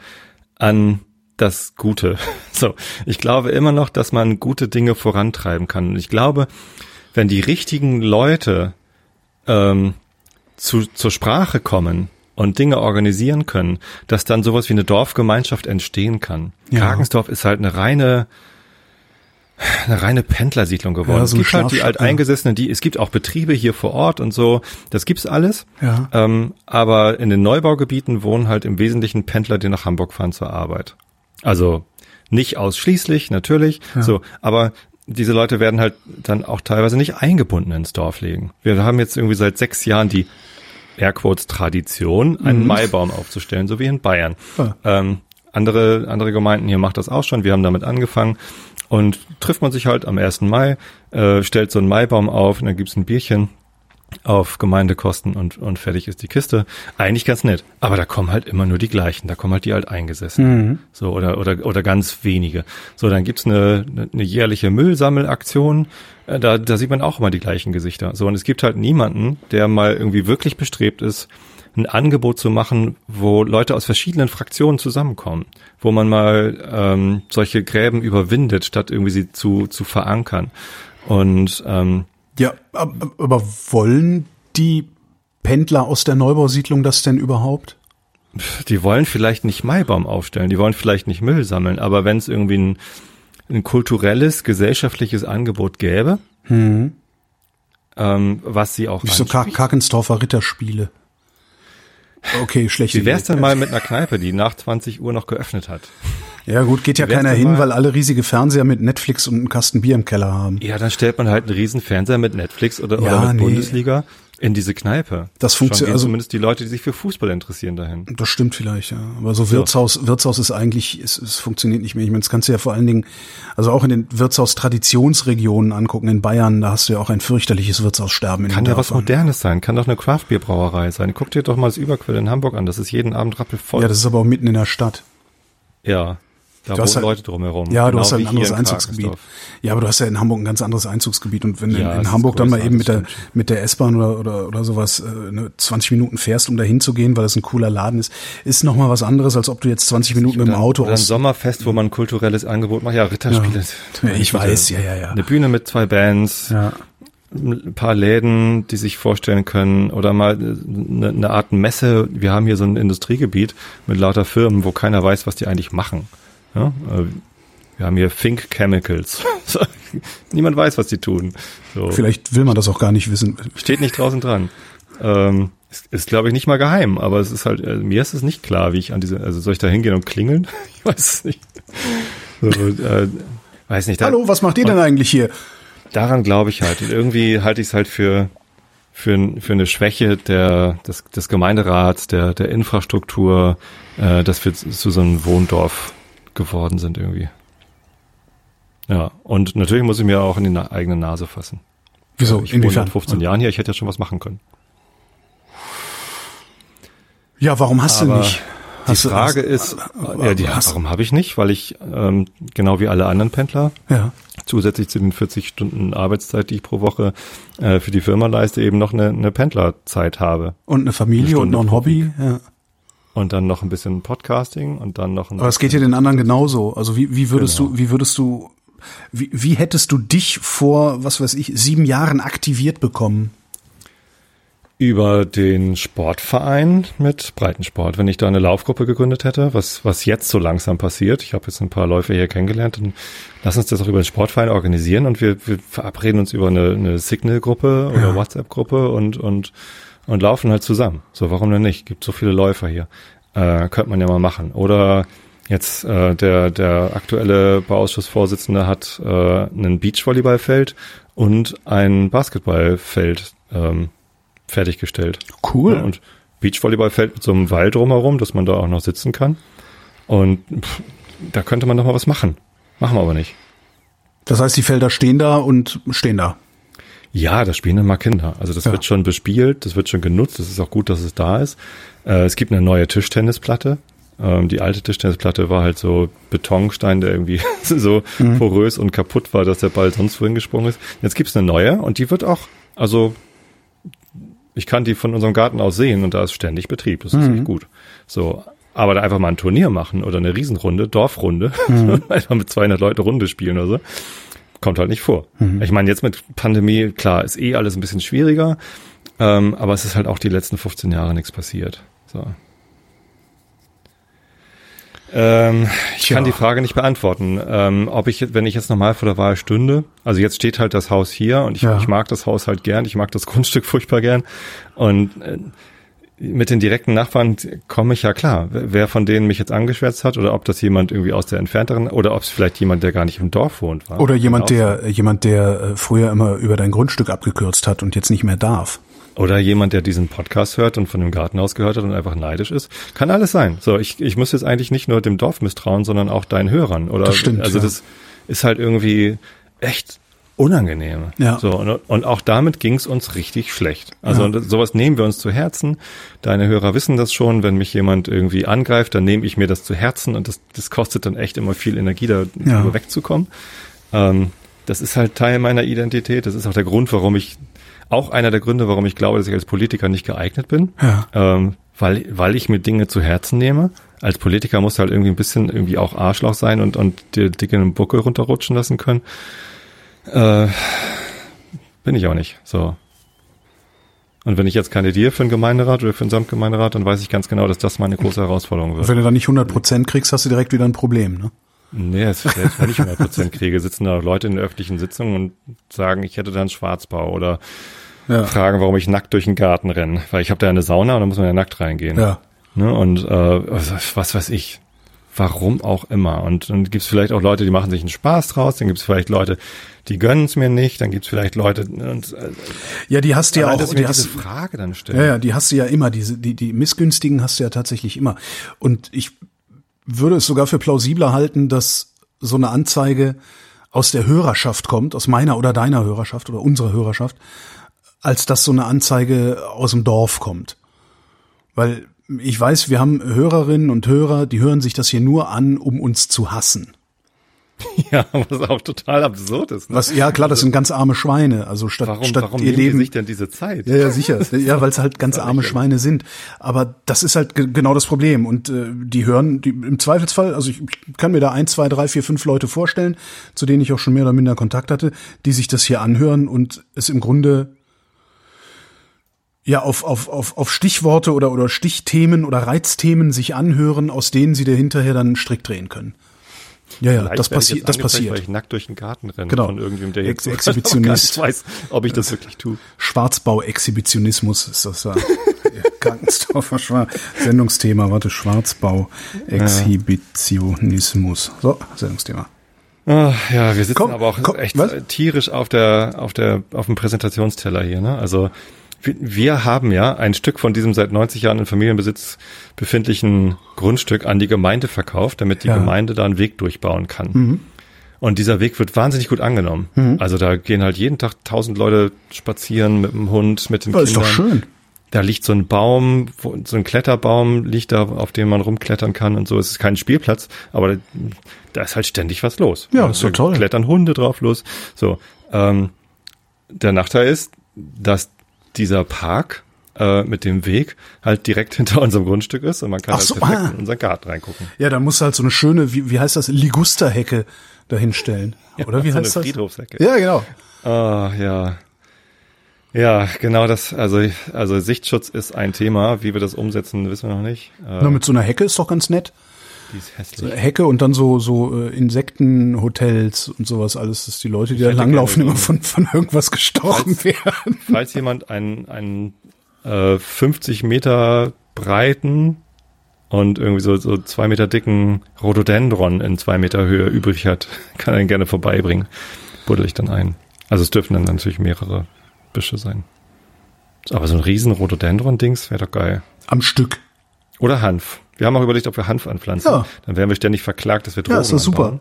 Speaker 2: an das Gute. So, ich glaube immer noch, dass man gute Dinge vorantreiben kann. Und ich glaube, wenn die richtigen Leute ähm, zu, zur Sprache kommen und Dinge organisieren können, dass dann sowas wie eine Dorfgemeinschaft entstehen kann.
Speaker 3: Ja.
Speaker 2: Karkensdorf ist halt eine reine eine reine Pendlersiedlung geworden.
Speaker 3: Ja,
Speaker 2: es
Speaker 3: so ein
Speaker 2: gibt halt die
Speaker 3: ja.
Speaker 2: Alteingesessenen, die, es gibt auch Betriebe hier vor Ort und so. Das gibt's alles.
Speaker 3: Ja.
Speaker 2: Ähm, aber in den Neubaugebieten wohnen halt im Wesentlichen Pendler, die nach Hamburg fahren zur Arbeit. Also nicht ausschließlich, natürlich. So, aber diese Leute werden halt dann auch teilweise nicht eingebunden ins Dorfleben. Wir haben jetzt irgendwie seit sechs Jahren die Airquotes Tradition, einen Maibaum aufzustellen, so wie in Bayern.
Speaker 3: Ah.
Speaker 2: Ähm, andere, andere Gemeinden hier macht das auch schon. Wir haben damit angefangen. Und trifft man sich halt am 1. Mai, äh, stellt so einen Maibaum auf und dann gibt's ein Bierchen auf Gemeindekosten und, und fertig ist die Kiste. Eigentlich ganz nett. Aber da kommen halt immer nur die gleichen. Da kommen halt die Alteingesessenen. So, oder, oder, oder ganz wenige. So, dann gibt's eine, eine, eine jährliche Müllsammelaktion. Äh, Da, da sieht man auch immer die gleichen Gesichter. So, und es gibt halt niemanden, der mal irgendwie wirklich bestrebt ist, ein Angebot zu machen, wo Leute aus verschiedenen Fraktionen zusammenkommen, wo man mal ähm, solche Gräben überwindet, statt irgendwie sie zu, zu verankern. Und ähm,
Speaker 3: Ja, ab- aber wollen die Pendler aus der Neubausiedlung das denn überhaupt?
Speaker 2: die wollen vielleicht nicht Maibaum aufstellen, die wollen vielleicht nicht Müll sammeln, aber wenn es irgendwie ein, ein kulturelles, gesellschaftliches Angebot gäbe, ähm, was sie auch
Speaker 3: Wie so Kar
Speaker 2: anspricht.
Speaker 3: Karkensdorfer Ritterspiele. Okay, schlechte
Speaker 2: Wie wär's
Speaker 3: Idee.
Speaker 2: denn mal mit einer Kneipe, die nach 20 Uhr noch geöffnet hat?
Speaker 3: Ja gut, geht ja keiner hin, weil alle riesige Fernseher mit Netflix und einen Kasten Bier im Keller haben.
Speaker 2: Ja, dann stellt man halt einen riesen Fernseher mit Netflix oder,
Speaker 3: Ja,
Speaker 2: oder mit
Speaker 3: nee.
Speaker 2: Bundesliga in diese Kneipe.
Speaker 3: Das
Speaker 2: Schon
Speaker 3: funktio-
Speaker 2: gehen
Speaker 3: also-
Speaker 2: zumindest die Leute, die sich für Fußball interessieren, dahin.
Speaker 3: Das stimmt vielleicht, ja. Aber so Wirtshaus, Wirtshaus ist eigentlich, es, es funktioniert nicht mehr. Ich meine, das kannst du ja vor allen Dingen, also auch in den Wirtshaus-Traditionsregionen angucken. In Bayern, da hast du ja auch ein fürchterliches Wirtshaussterben in
Speaker 2: Kann ja was. Modernes sein, kann doch eine Craftbierbrauerei sein. Guck dir doch mal das Überquell in Hamburg an, das ist jeden Abend rappelvoll.
Speaker 3: Ja, das ist aber auch mitten in der Stadt.
Speaker 2: Ja, da
Speaker 3: Du hast
Speaker 2: wohnen
Speaker 3: halt-
Speaker 2: Leute drumherum.
Speaker 3: Ja, du
Speaker 2: Genau
Speaker 3: hast halt ein anderes
Speaker 2: in
Speaker 3: Einzugsgebiet. Ja, aber du hast ja in Hamburg ein ganz anderes Einzugsgebiet und wenn du
Speaker 2: Ja,
Speaker 3: in,
Speaker 2: es ist
Speaker 3: Hamburg dann mal eben mit der
Speaker 2: das
Speaker 3: mit der S-Bahn oder, oder oder sowas äh, ne, 20 Minuten fährst, um da hinzugehen, weil es ein cooler Laden ist, ist noch mal was anderes, als ob du jetzt 20 Minuten mit dem Auto
Speaker 2: oder ein
Speaker 3: aus.
Speaker 2: Sommerfest, wo man ein kulturelles Angebot macht. Ja, Ritterspiele.
Speaker 3: Ja, ich weiß, ja, ja, ja.
Speaker 2: Eine Bühne mit zwei Bands,
Speaker 3: Ja.
Speaker 2: ein paar Läden, die sich vorstellen können oder mal eine, eine Art Messe. Wir haben hier so ein Industriegebiet mit lauter Firmen, wo keiner weiß, was die eigentlich machen. Ja? äh, Wir haben hier Think Chemicals. Niemand weiß, was die tun. So.
Speaker 3: Vielleicht will man das auch gar nicht wissen.
Speaker 2: Steht nicht draußen dran. Ähm, ist, ist glaube ich, nicht mal geheim, aber es ist halt, äh, mir ist es nicht klar, wie ich an diese, also soll ich da hingehen und klingeln? Ich weiß es nicht. So, äh, weiß nicht. Da,
Speaker 3: Hallo, was macht ihr denn eigentlich hier?
Speaker 2: Daran glaube ich halt. Und irgendwie halte ich es halt für, für, für eine Schwäche der, des, des Gemeinderats, der, der Infrastruktur, äh, dass wir zu so einem Wohndorf geworden sind irgendwie. Ja, und natürlich muss ich mir auch in die na eigene Nase fassen.
Speaker 3: Wieso?
Speaker 2: Ich wohne
Speaker 3: Inwiefern?
Speaker 2: seit 15 Jahren hier, ich hätte ja schon was machen können.
Speaker 3: Ja, warum hast du
Speaker 2: Aber-
Speaker 3: nicht?
Speaker 2: Die
Speaker 3: Hast du-
Speaker 2: Frage
Speaker 3: hast-
Speaker 2: ist,
Speaker 3: äh,
Speaker 2: ja, die, warum habe ich nicht? Weil ich, ähm, genau wie alle anderen Pendler,
Speaker 3: Ja.
Speaker 2: zusätzlich zu den 40 Stunden Arbeitszeit, die ich pro Woche äh, für die Firma leiste, eben noch eine, eine Pendlerzeit habe.
Speaker 3: Und eine Familie
Speaker 2: Eine
Speaker 3: und noch ein Hobby. Ja.
Speaker 2: Und dann noch ein bisschen Podcasting und dann noch ein
Speaker 3: Aber es geht ja den anderen genauso. Also wie, wie würdest
Speaker 2: Genau.
Speaker 3: du, wie würdest du, wie, wie hättest du dich vor, was weiß ich, sieben Jahren aktiviert bekommen?
Speaker 2: über den Sportverein mit Breitensport. Wenn ich da eine Laufgruppe gegründet hätte, was, was jetzt so langsam passiert, ich habe jetzt ein paar Läufer hier kennengelernt, dann lass uns das auch über den Sportverein organisieren und wir, wir verabreden uns über eine, eine Signal-Gruppe oder
Speaker 3: Ja.
Speaker 2: WhatsApp-Gruppe und, und, und laufen halt zusammen. So, warum denn nicht? Gibt so viele Läufer hier. Äh, könnte man ja mal machen. Oder jetzt äh, der, der aktuelle Bauausschussvorsitzende hat äh, ein Beachvolleyballfeld und ein Basketballfeld ähm, fertiggestellt.
Speaker 3: Cool.
Speaker 2: Ja, und Beachvolleyballfeld mit so einem Wall drumherum, dass man da auch noch sitzen kann. Und pff, da könnte man doch mal was machen. Machen wir aber nicht.
Speaker 3: Das heißt, die Felder stehen da und stehen da.
Speaker 2: Ja, da spielen immer Kinder. Also das
Speaker 3: Ja.
Speaker 2: wird schon bespielt, das wird schon genutzt. Das ist auch gut, dass es da ist. Äh, es gibt eine neue Tischtennisplatte. Ähm, die alte Tischtennisplatte war halt so Betonstein, der irgendwie so porös und kaputt war, dass der Ball sonst wohin gesprungen ist. Jetzt gibt's eine neue und die wird auch, also ich kann die von unserem Garten aus sehen und da ist ständig Betrieb. Das ist echt gut. So, aber da einfach mal ein Turnier machen oder eine Riesenrunde, Dorfrunde, einfach mit 200 Leuten Runde spielen oder so, kommt halt nicht vor. Ich meine, jetzt mit Pandemie, klar, ist eh alles ein bisschen schwieriger, ähm, aber es ist halt auch die letzten 15 Jahre nichts passiert. So. Ähm, ich
Speaker 3: Tja.
Speaker 2: kann die Frage nicht beantworten. Ähm, ob ich, wenn ich jetzt nochmal vor der Wahl stünde, also jetzt steht halt das Haus hier und ich,
Speaker 3: Ja.
Speaker 2: ich mag das Haus halt gern, ich mag das Grundstück furchtbar gern und äh, mit den direkten Nachbarn komme ich ja klar, wer von denen mich jetzt angeschwärzt hat oder ob das jemand irgendwie aus der entfernteren oder ob es vielleicht jemand, der gar nicht im Dorf wohnt war.
Speaker 3: Oder jemand,
Speaker 2: auch
Speaker 3: der, jemand, der äh, früher immer über dein Grundstück abgekürzt hat und jetzt nicht mehr darf.
Speaker 2: Oder jemand, der diesen Podcast hört und von dem Gartenhaus gehört hat und einfach neidisch ist. Kann alles sein. So, ich, ich muss jetzt eigentlich nicht nur dem Dorf misstrauen, sondern auch deinen Hörern. Oder
Speaker 3: Das stimmt,
Speaker 2: also
Speaker 3: ja.
Speaker 2: das ist halt irgendwie echt unangenehm.
Speaker 3: Ja.
Speaker 2: So, und, und auch damit ging es uns richtig schlecht. Also
Speaker 3: Ja.
Speaker 2: sowas nehmen wir uns zu Herzen. Deine Hörer wissen das schon. Wenn mich jemand irgendwie angreift, dann nehme ich mir das zu Herzen und das, das kostet dann echt immer viel Energie, da
Speaker 3: Ja.
Speaker 2: wegzukommen. Ähm, das ist halt Teil meiner Identität. Das ist auch der Grund, warum ich, auch einer der Gründe, warum ich glaube, dass ich als Politiker nicht geeignet bin.
Speaker 3: Ja.
Speaker 2: Ähm, weil, weil ich mir Dinge zu Herzen nehme. Als Politiker muss halt irgendwie ein bisschen irgendwie auch Arschloch sein und, und die dicke Buckel runterrutschen lassen können. Äh, bin ich auch nicht. So. Und wenn ich jetzt kandidiere für einen Gemeinderat oder für einen Samtgemeinderat, dann weiß ich ganz genau, dass das meine große Herausforderung
Speaker 3: Und
Speaker 2: wird.
Speaker 3: wenn du dann nicht 100 Prozent kriegst, hast du direkt wieder ein Problem, ne?
Speaker 2: Nee, es- selbst wenn ich 100% kriege, sitzen da Leute in der öffentlichen Sitzung und sagen, ich hätte da einen Schwarzbau oder
Speaker 3: Ja.
Speaker 2: fragen, warum ich nackt durch den Garten renne. Weil ich habe da eine Sauna und da muss man ja nackt reingehen.
Speaker 3: Ja.
Speaker 2: Ne? Und äh, was weiß ich. Warum auch immer. Und dann gibt's vielleicht auch Leute, die machen sich einen Spaß draus, dann gibt's vielleicht Leute, die gönnen es mir nicht, dann gibt's vielleicht Leute, und, äh,
Speaker 3: Ja, die hast du ja auch, die
Speaker 2: mir diese
Speaker 3: hast,
Speaker 2: Frage dann stelle.
Speaker 3: ja, ja, die hast du ja immer, diese, die, die missgünstigen hast du ja tatsächlich immer. Und ich würde es sogar für plausibler halten, dass so eine Anzeige aus der Hörerschaft kommt, aus meiner oder deiner Hörerschaft oder unserer Hörerschaft, als dass so eine Anzeige aus dem Dorf kommt. Weil ich weiß, wir haben Hörerinnen und Hörer, die hören sich das hier nur an, um uns zu hassen.
Speaker 2: Ja, was auch total absurd ist. Ne?
Speaker 3: Was, ja klar, das sind ganz arme Schweine. Also statt,
Speaker 2: Warum,
Speaker 3: statt
Speaker 2: warum
Speaker 3: ihr Leben,
Speaker 2: sich denn diese Zeit?
Speaker 3: Ja, ja, sicher. Ja, weil es halt ganz arme Schweine sind. Aber das ist halt ge- genau das Problem. Und äh, die hören, die, im Zweifelsfall, also ich, ich kann mir da ein, zwei, drei, vier, fünf Leute vorstellen, zu denen ich auch schon mehr oder minder Kontakt hatte, die sich das hier anhören und es im Grunde ja auf, auf, auf, auf Stichworte oder, oder Stichthemen oder Reizthemen sich anhören, aus denen sie dir hinterher dann einen Strick drehen können. Ja, ja,
Speaker 2: Vielleicht
Speaker 3: das, passi das passiert.
Speaker 2: Weil ich nackt durch den Garten renne
Speaker 3: Genau.
Speaker 2: von irgendwem, der
Speaker 3: Ex-
Speaker 2: jetzt
Speaker 3: Exhibitionist.
Speaker 2: weiß, ob ich das wirklich tue.
Speaker 3: Schwarzbau-Exhibitionismus ist das ja. Gartensdorfer Schwar Sendungsthema, warte, Schwarzbau-Exhibitionismus. So, Sendungsthema.
Speaker 2: Ah, ja, wir sitzen
Speaker 3: Komm,
Speaker 2: aber auch
Speaker 3: komm,
Speaker 2: echt
Speaker 3: was?
Speaker 2: tierisch auf der, auf der, auf dem Präsentationsteller hier, ne? Also, wir, haben ja ein Stück von diesem seit 90 Jahren in Familienbesitz befindlichen Grundstück an die Gemeinde verkauft, damit die
Speaker 3: Ja. Mhm.
Speaker 2: Gemeinde da einen Weg durchbauen kann. Und dieser Weg wird wahnsinnig gut angenommen. Also da gehen halt jeden Tag tausend Leute spazieren mit dem Hund, mit den
Speaker 3: Ja, ist doch schön.
Speaker 2: da liegt so ein Baum, so ein Kletterbaum liegt da, auf dem man rumklettern kann und so. Es ist kein Spielplatz, aber da, ist halt ständig was los.
Speaker 3: Ja, ist doch
Speaker 2: Da
Speaker 3: toll.
Speaker 2: Klettern Hunde drauf los. So, ähm, der Nachteil ist, dass dieser Park äh, mit dem Weg halt direkt hinter unserem Grundstück ist und man kann
Speaker 3: Ach
Speaker 2: halt
Speaker 3: so,
Speaker 2: perfekt
Speaker 3: ah.
Speaker 2: in unseren Garten reingucken.
Speaker 3: Ja, da musst du halt so eine schöne, wie, wie heißt das, Ligusterhecke dahinstellen. Oder wie
Speaker 2: so
Speaker 3: heißt
Speaker 2: eine
Speaker 3: das?
Speaker 2: Friedhofsecke.
Speaker 3: Ja, genau.
Speaker 2: Ah, ja. Ja, genau das, also, also Sichtschutz ist ein Thema. Wie wir das umsetzen, wissen wir noch nicht. Äh,
Speaker 3: Na, mit so einer Hecke ist doch ganz nett.
Speaker 2: Die ist hässlich.
Speaker 3: Hecke und dann so so äh, Insektenhotels und sowas alles, dass die Leute, die da
Speaker 2: hätte
Speaker 3: langlaufen, immer von von irgendwas gestochen werden.
Speaker 2: Falls jemand einen, einen äh, 50 Meter breiten und irgendwie so, so zwei Meter dicken Rhododendron in zwei Meter Höhe übrig hat, kann er ihn gerne vorbeibringen. Buddel ich dann ein. Also es dürfen dann natürlich mehrere Büsche sein. Aber so ein riesen Rhododendron-Dings wäre doch geil.
Speaker 3: Am Stück.
Speaker 2: Oder Hanf. Wir haben auch überlegt, ob wir Hanf anpflanzen.
Speaker 3: Ja.
Speaker 2: Dann wären wir ständig verklagt, dass wir Drogen
Speaker 3: Ja, ist doch super.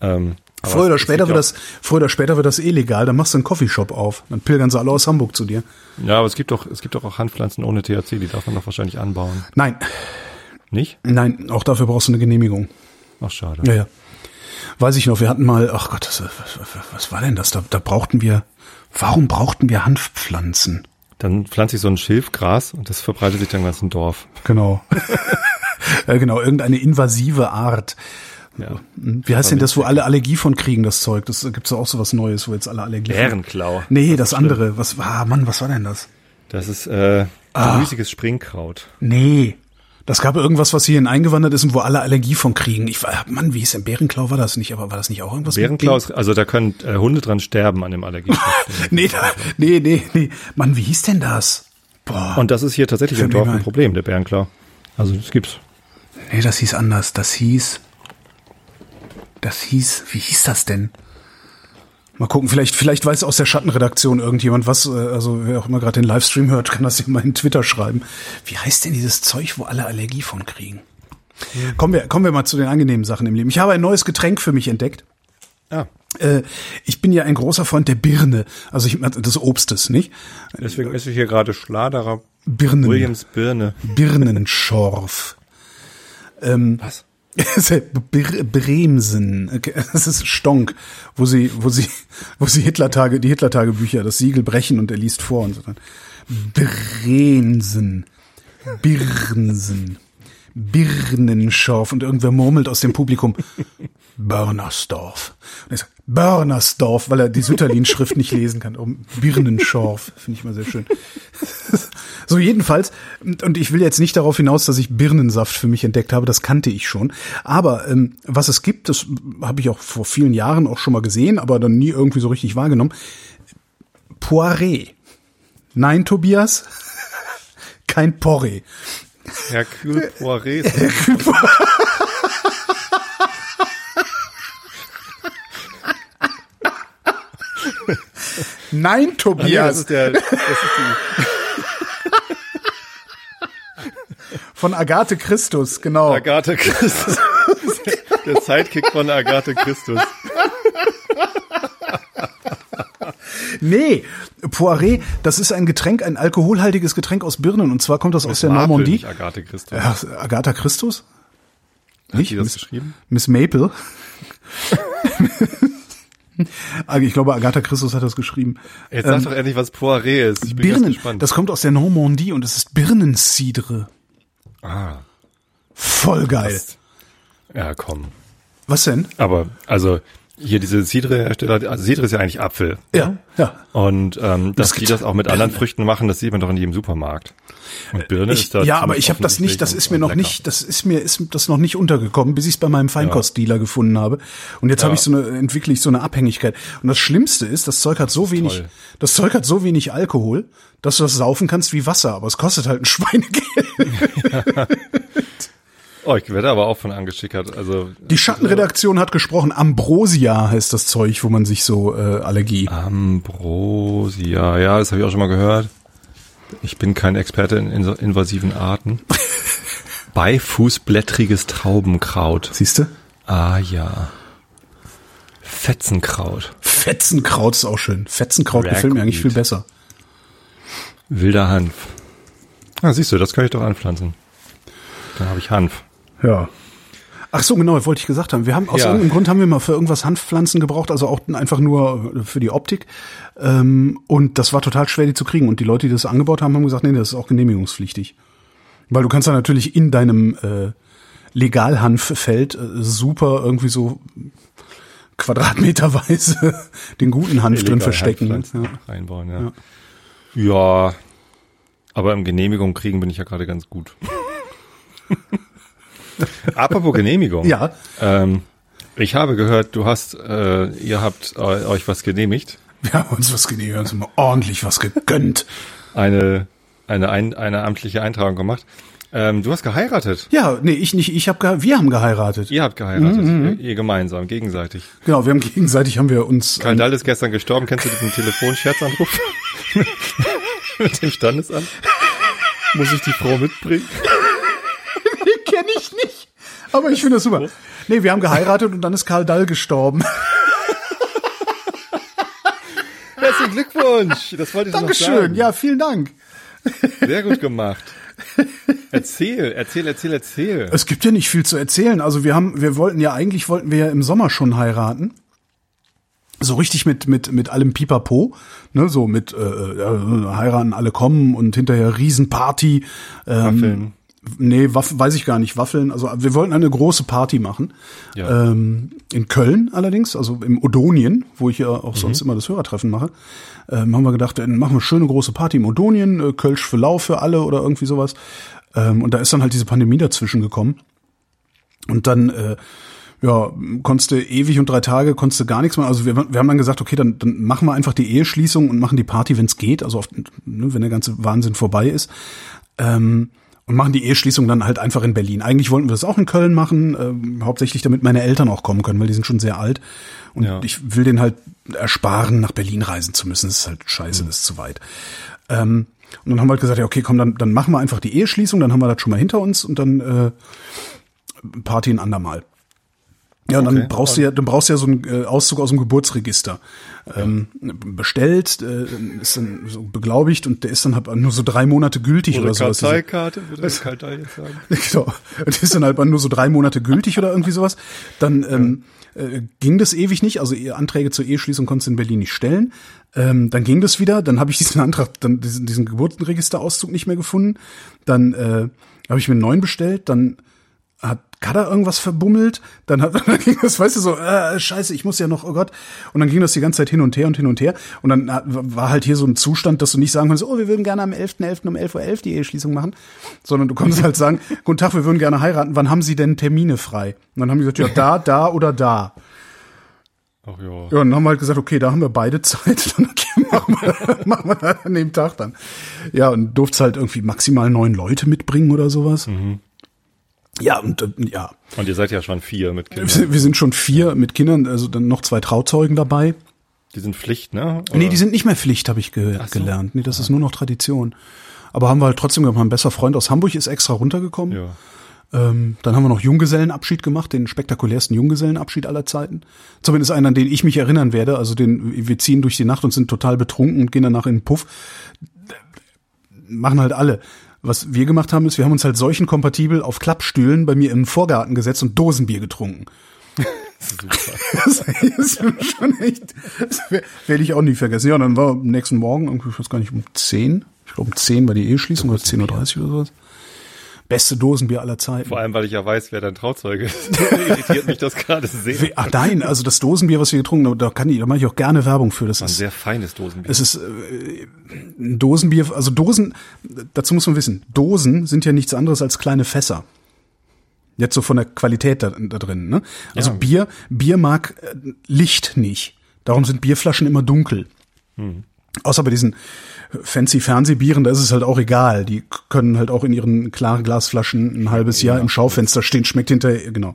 Speaker 2: Ähm,
Speaker 3: Früher oder später wird das, früher oder später wird das illegal, dann machst du einen Coffeeshop auf. Dann pilgern sie alle aus Hamburg zu dir.
Speaker 2: Ja, aber es gibt doch, es gibt doch auch Hanfpflanzen ohne THC, die darf man doch wahrscheinlich anbauen.
Speaker 3: Nein,
Speaker 2: Nicht?
Speaker 3: nein, auch dafür brauchst du eine Genehmigung.
Speaker 2: Ach, schade.
Speaker 3: Ja, ja. Weiß ich noch, wir hatten mal, ach Gott, das, was, was, was war denn das? Da, da brauchten wir, warum brauchten wir Hanfpflanzen?
Speaker 2: Dann pflanze ich so ein Schilfgras und das verbreitet sich dann im ganzen Dorf.
Speaker 3: Genau. äh, genau, irgendeine invasive Art.
Speaker 2: Ja.
Speaker 3: Wie heißt denn das, wo alle Allergie von kriegen, das Zeug? Das äh, gibt's doch auch so was Neues, wo jetzt alle Allergie
Speaker 2: Bärenklau.
Speaker 3: Nee, das andere. Was war, Mann, was war denn das?
Speaker 2: Das ist äh,
Speaker 3: Ah.
Speaker 2: Springkraut.
Speaker 3: Nee. Das gab irgendwas, was hierhin eingewandert ist und wo alle Allergie von kriegen. Ich war, Mann, wie hieß denn Bärenklau war das nicht, aber war das nicht auch irgendwas
Speaker 2: Bärenklau, ist, also da können äh, Hunde dran sterben an dem Allergie.
Speaker 3: Nee, da, nee, nee, nee. Mann, wie hieß denn das? Boah.
Speaker 2: und das ist hier tatsächlich im Dorf
Speaker 3: ein.
Speaker 2: ein Problem, der Bärenklau. Also das gibt's.
Speaker 3: Nee, das hieß anders. Das hieß. Das hieß. Wie hieß das denn? Mal gucken, vielleicht, vielleicht weiß aus der Schattenredaktion irgendjemand was, äh, also wer auch immer gerade den Livestream hört, kann das ja mal in Twitter schreiben. Wie heißt denn dieses Zeug, wo alle Allergie von kriegen? Kommen wir, kommen wir mal zu den angenehmen Sachen im Leben. Ich habe ein neues Getränk für mich entdeckt.
Speaker 2: Ja.
Speaker 3: Äh, ich bin ja ein großer Freund der Birne, also ich, des Obstes, nicht?
Speaker 2: Deswegen ist hier gerade Schladerer
Speaker 3: Birnen.
Speaker 2: Williams Birne.
Speaker 3: Birnenschorf. Ähm,
Speaker 2: Was?
Speaker 3: Bre- Bremsen, Okay, das ist Stonk, wo sie, wo sie, wo sie Hitler-Tage, die Hitler-Tagebücher, das Siegel brechen und er liest vor und so. dann. Bremsen, Birnsen, Birnenschorf und irgendwer murmelt aus dem Publikum Börnersdorf. Und er sagt Börnersdorf, weil er die Sütterlin-Schrift nicht lesen kann. Um Birnenschorf, finde ich mal sehr schön. So jedenfalls, und ich will jetzt nicht darauf hinaus, dass ich Birnensaft für mich entdeckt habe, das kannte ich schon. Aber ähm, was es gibt, das habe ich auch vor vielen Jahren auch schon mal gesehen, aber dann nie irgendwie so richtig wahrgenommen. Poiré. Nein, Tobias, kein Porree.
Speaker 2: Hercule Poiré. ist-
Speaker 3: Nein,
Speaker 2: Nee, das
Speaker 3: Tobias,
Speaker 2: ist der, das ist die
Speaker 3: von Agathe Christus, genau.
Speaker 2: Agathe Christus. Der Sidekick von Agathe Christus.
Speaker 3: Nee, Poiré, das ist ein Getränk, ein alkoholhaltiges Getränk aus Birnen und zwar kommt das aus der
Speaker 2: Marple,
Speaker 3: Normandie.
Speaker 2: nicht Agathe Christus.
Speaker 3: Ja, Agatha Christus?
Speaker 2: Hat
Speaker 3: Nicht?
Speaker 2: die das
Speaker 3: Miss,
Speaker 2: geschrieben?
Speaker 3: Miss Maple. Ah, ich glaube, Agatha Christus hat das geschrieben.
Speaker 2: Jetzt sag doch endlich, was Poiré ist. Ich bin
Speaker 3: Birnen, das kommt aus der Normandie und es ist Birnencidre.
Speaker 2: Ah,
Speaker 3: Voll geil.
Speaker 2: ja, komm.
Speaker 3: Was denn?
Speaker 2: Aber, also, hier diese Cidre-Hersteller, also Cidre ist ja eigentlich Apfel.
Speaker 3: Ja, ja.
Speaker 2: Und ähm, dass
Speaker 3: Es
Speaker 2: die das auch mit anderen. Früchten machen, das sieht man doch in jedem Supermarkt. Und Birne
Speaker 3: Ich,
Speaker 2: ist da
Speaker 3: ja, aber ich habe das nicht, das ist mir noch
Speaker 2: lecker.
Speaker 3: nicht, das ist mir ist das noch nicht untergekommen, bis ich es bei meinem Feinkostdealer gefunden habe. Und jetzt habe ich so eine entwickle ich so eine Abhängigkeit. Und das Schlimmste ist, das Zeug hat so wenig,
Speaker 2: Toll.
Speaker 3: das Zeug hat so wenig Alkohol, dass du das saufen kannst wie Wasser, aber es kostet halt ein Schweinegeld.
Speaker 2: Oh, ich werde aber auch von angeschickert. Also
Speaker 3: Die Schattenredaktion hat gesprochen. Ambrosia heißt das Zeug, wo man sich so äh, Allergie.
Speaker 2: Ambrosia, ja, das habe ich auch schon mal gehört. Ich bin kein Experte in in- invasiven Arten. Beifußblättriges Traubenkraut.
Speaker 3: Siehst du?
Speaker 2: Ah ja. Fetzenkraut.
Speaker 3: Fetzenkraut ist auch schön. Fetzenkraut gefällt mir eigentlich viel
Speaker 2: Ragweed.
Speaker 3: besser.
Speaker 2: Wilder Hanf. Ah, siehst du, das kann ich doch anpflanzen. Dann habe ich Hanf.
Speaker 3: Ja. Ach so, genau, wollte ich gesagt haben. Wir haben aus
Speaker 2: Ja.
Speaker 3: irgendeinem Grund haben wir mal für irgendwas Hanfpflanzen gebraucht, also auch einfach nur für die Optik. Ähm, und das war total schwer, die zu kriegen. Und die Leute, die das angebaut haben, haben gesagt, nee, das ist auch genehmigungspflichtig. Weil du kannst da natürlich in deinem äh, Legalhanffeld äh, super irgendwie so quadratmeterweise den guten Hanf drin verstecken. Ja.
Speaker 2: Reinbauen, ja. ja. aber im Genehmigung kriegen bin ich ja gerade ganz gut. Apropos Genehmigung.
Speaker 3: ja,
Speaker 2: Ähm, ich habe gehört, du hast, äh, ihr habt äh, euch was genehmigt.
Speaker 3: wir haben uns was genehmigt, wir haben uns mal ordentlich was gegönnt.
Speaker 2: Eine, eine, ein, eine amtliche Eintragung gemacht. Ähm, du hast geheiratet.
Speaker 3: Ja, nee, ich nicht, ich habe wir haben geheiratet.
Speaker 2: Ihr habt geheiratet.
Speaker 3: Mhm,
Speaker 2: ihr, ihr gemeinsam, gegenseitig.
Speaker 3: Genau, wir haben gegenseitig haben wir uns
Speaker 2: Karl Dall ist gestern gestorben. Kennst du diesen Telefonscherzanruf? Mit dem Standesamt? Muss ich die Frau mitbringen?
Speaker 3: Ich nicht. Aber ich finde das super. Nee, wir haben geheiratet und dann ist Karl Dall gestorben.
Speaker 2: Herzlichen Glückwunsch. Das wollte ich noch
Speaker 3: Dankeschön.
Speaker 2: sagen.
Speaker 3: Ja, vielen Dank.
Speaker 2: Sehr gut gemacht. Erzähl, erzähl, erzähl, erzähl.
Speaker 3: Es gibt ja nicht viel zu erzählen. Also wir haben, wir wollten ja eigentlich wollten wir ja im Sommer schon heiraten. So richtig mit mit mit allem Pipapo, ne, so mit äh, ja, heiraten alle kommen und hinterher Riesenparty. Ähm,
Speaker 2: Waffeln.
Speaker 3: Nee, Waff, weiß ich gar nicht, Waffeln. Also wir wollten eine große Party machen.
Speaker 2: Ja.
Speaker 3: Ähm, in Köln allerdings, also im Odonien, wo ich ja auch sonst immer das Hörertreffen mache, ähm, haben wir gedacht, dann machen wir eine schöne große Party im Odonien, äh, Kölsch für Lau für alle oder irgendwie sowas. Ähm, und da ist dann halt diese Pandemie dazwischen gekommen. Und dann, äh, ja, konntest du ewig und drei Tage, konntest du gar nichts machen. Also wir, wir haben dann gesagt, okay, dann, dann machen wir einfach die Eheschließung und machen die Party, wenn es geht, also auf, ne, wenn der ganze Wahnsinn vorbei ist. Ähm, und machen die Eheschließung dann halt einfach in Berlin. Eigentlich wollten wir das auch in Köln machen, ähm, hauptsächlich damit meine Eltern auch kommen können, weil die sind schon sehr alt. Und
Speaker 2: Ja.
Speaker 3: ich will denen halt ersparen, nach Berlin reisen zu müssen. Das ist halt scheiße, das ist zu weit. Ähm, und dann haben wir halt gesagt, ja, okay, komm, dann, dann machen wir einfach die Eheschließung, dann haben wir das schon mal hinter uns und dann äh, Party ein andermal. Ja, und
Speaker 2: Okay.
Speaker 3: dann brauchst du ja, dann brauchst du ja so einen äh, Auszug aus dem Geburtsregister. Ähm, bestellt, äh, ist dann so beglaubigt und der ist dann halt nur so drei Monate gültig oder,
Speaker 2: Oder
Speaker 3: sowas.
Speaker 2: Karteikarte, würde das Karl Dall jetzt sagen.
Speaker 3: Genau. Und die ist dann halt nur so drei Monate gültig oder irgendwie sowas. Dann ähm, äh, ging das ewig nicht. Also Anträge zur Eheschließung konntest du in Berlin nicht stellen. Ähm, dann ging das wieder. Dann habe ich diesen Antrag, dann diesen, diesen Geburtenregisterauszug nicht mehr gefunden. Dann äh, habe ich mir einen neuen bestellt. Dann hat Kada irgendwas verbummelt, dann hat dann ging das, weißt du, so, äh, scheiße, ich muss ja noch, oh Gott. Und dann ging das die ganze Zeit hin und her und hin und her. Und dann hat- war halt hier so ein Zustand, dass du nicht sagen konntest, oh, wir würden gerne am 11.11. um 11.11 Uhr die Eheschließung machen, sondern du konntest halt sagen, guten Tag, wir würden gerne heiraten, wann haben Sie denn Termine frei? Und dann haben die gesagt, ja, da, da oder da.
Speaker 2: Ach ja.
Speaker 3: Ja, und dann haben wir halt gesagt, okay, da haben wir beide Zeit, dann okay, machen wir, machen wir an dem Tag dann. Ja, und durfte halt irgendwie maximal neun Leute mitbringen oder sowas. Ja, und äh, ja,
Speaker 2: Und ihr seid ja schon vier mit Kindern.
Speaker 3: wir sind schon vier mit Kindern, also dann noch zwei Trauzeugen dabei.
Speaker 2: Die sind Pflicht, ne?
Speaker 3: Nee,
Speaker 2: Oder?
Speaker 3: die sind nicht mehr Pflicht, habe ich ge
Speaker 2: so.
Speaker 3: gelernt. Nee, das ist nur noch Tradition. Aber haben wir halt trotzdem gemacht. Mein bester Freund aus Hamburg ist extra runtergekommen.
Speaker 2: Ja.
Speaker 3: Ähm, dann haben wir noch Junggesellenabschied gemacht, den spektakulärsten Junggesellenabschied aller Zeiten. Zumindest einen, an den ich mich erinnern werde. Also den, wir ziehen durch die Nacht und sind total betrunken und gehen danach in den Puff. Machen halt alle. Was wir gemacht haben, ist, wir haben uns halt solchen kompatibel auf Klappstühlen bei mir im Vorgarten gesetzt und Dosenbier getrunken. Das ist schon echt, das wer- werde ich auch nie vergessen. Ja, dann war am nächsten Morgen, ich weiß gar nicht, um 10, ich glaube um 10 war die Eheschließung oder 10.30 Uhr oder sowas. Beste Dosenbier aller Zeiten.
Speaker 2: Vor allem, weil ich ja weiß, wer dein Trauzeuge ist. Irritiert mich das gerade sehr.
Speaker 3: We- Ach nein, also das Dosenbier, was wir getrunken haben, da kann ich, da mache ich auch gerne Werbung für. Das
Speaker 2: Ein
Speaker 3: ist,
Speaker 2: sehr feines Dosenbier.
Speaker 3: es ist äh, ein Dosenbier, also Dosen, dazu muss man wissen, Dosen sind ja nichts anderes als kleine Fässer. Jetzt so von der Qualität da, da drin. Ne? Also
Speaker 2: Ja.
Speaker 3: Bier, Bier mag äh, Licht nicht. Darum sind Bierflaschen immer dunkel. Außer bei diesen fancy Fernsehbieren, da ist es halt auch egal. Die können halt auch in ihren klaren Glasflaschen ein halbes Jahr im Schaufenster stehen, schmeckt hinterher, genau.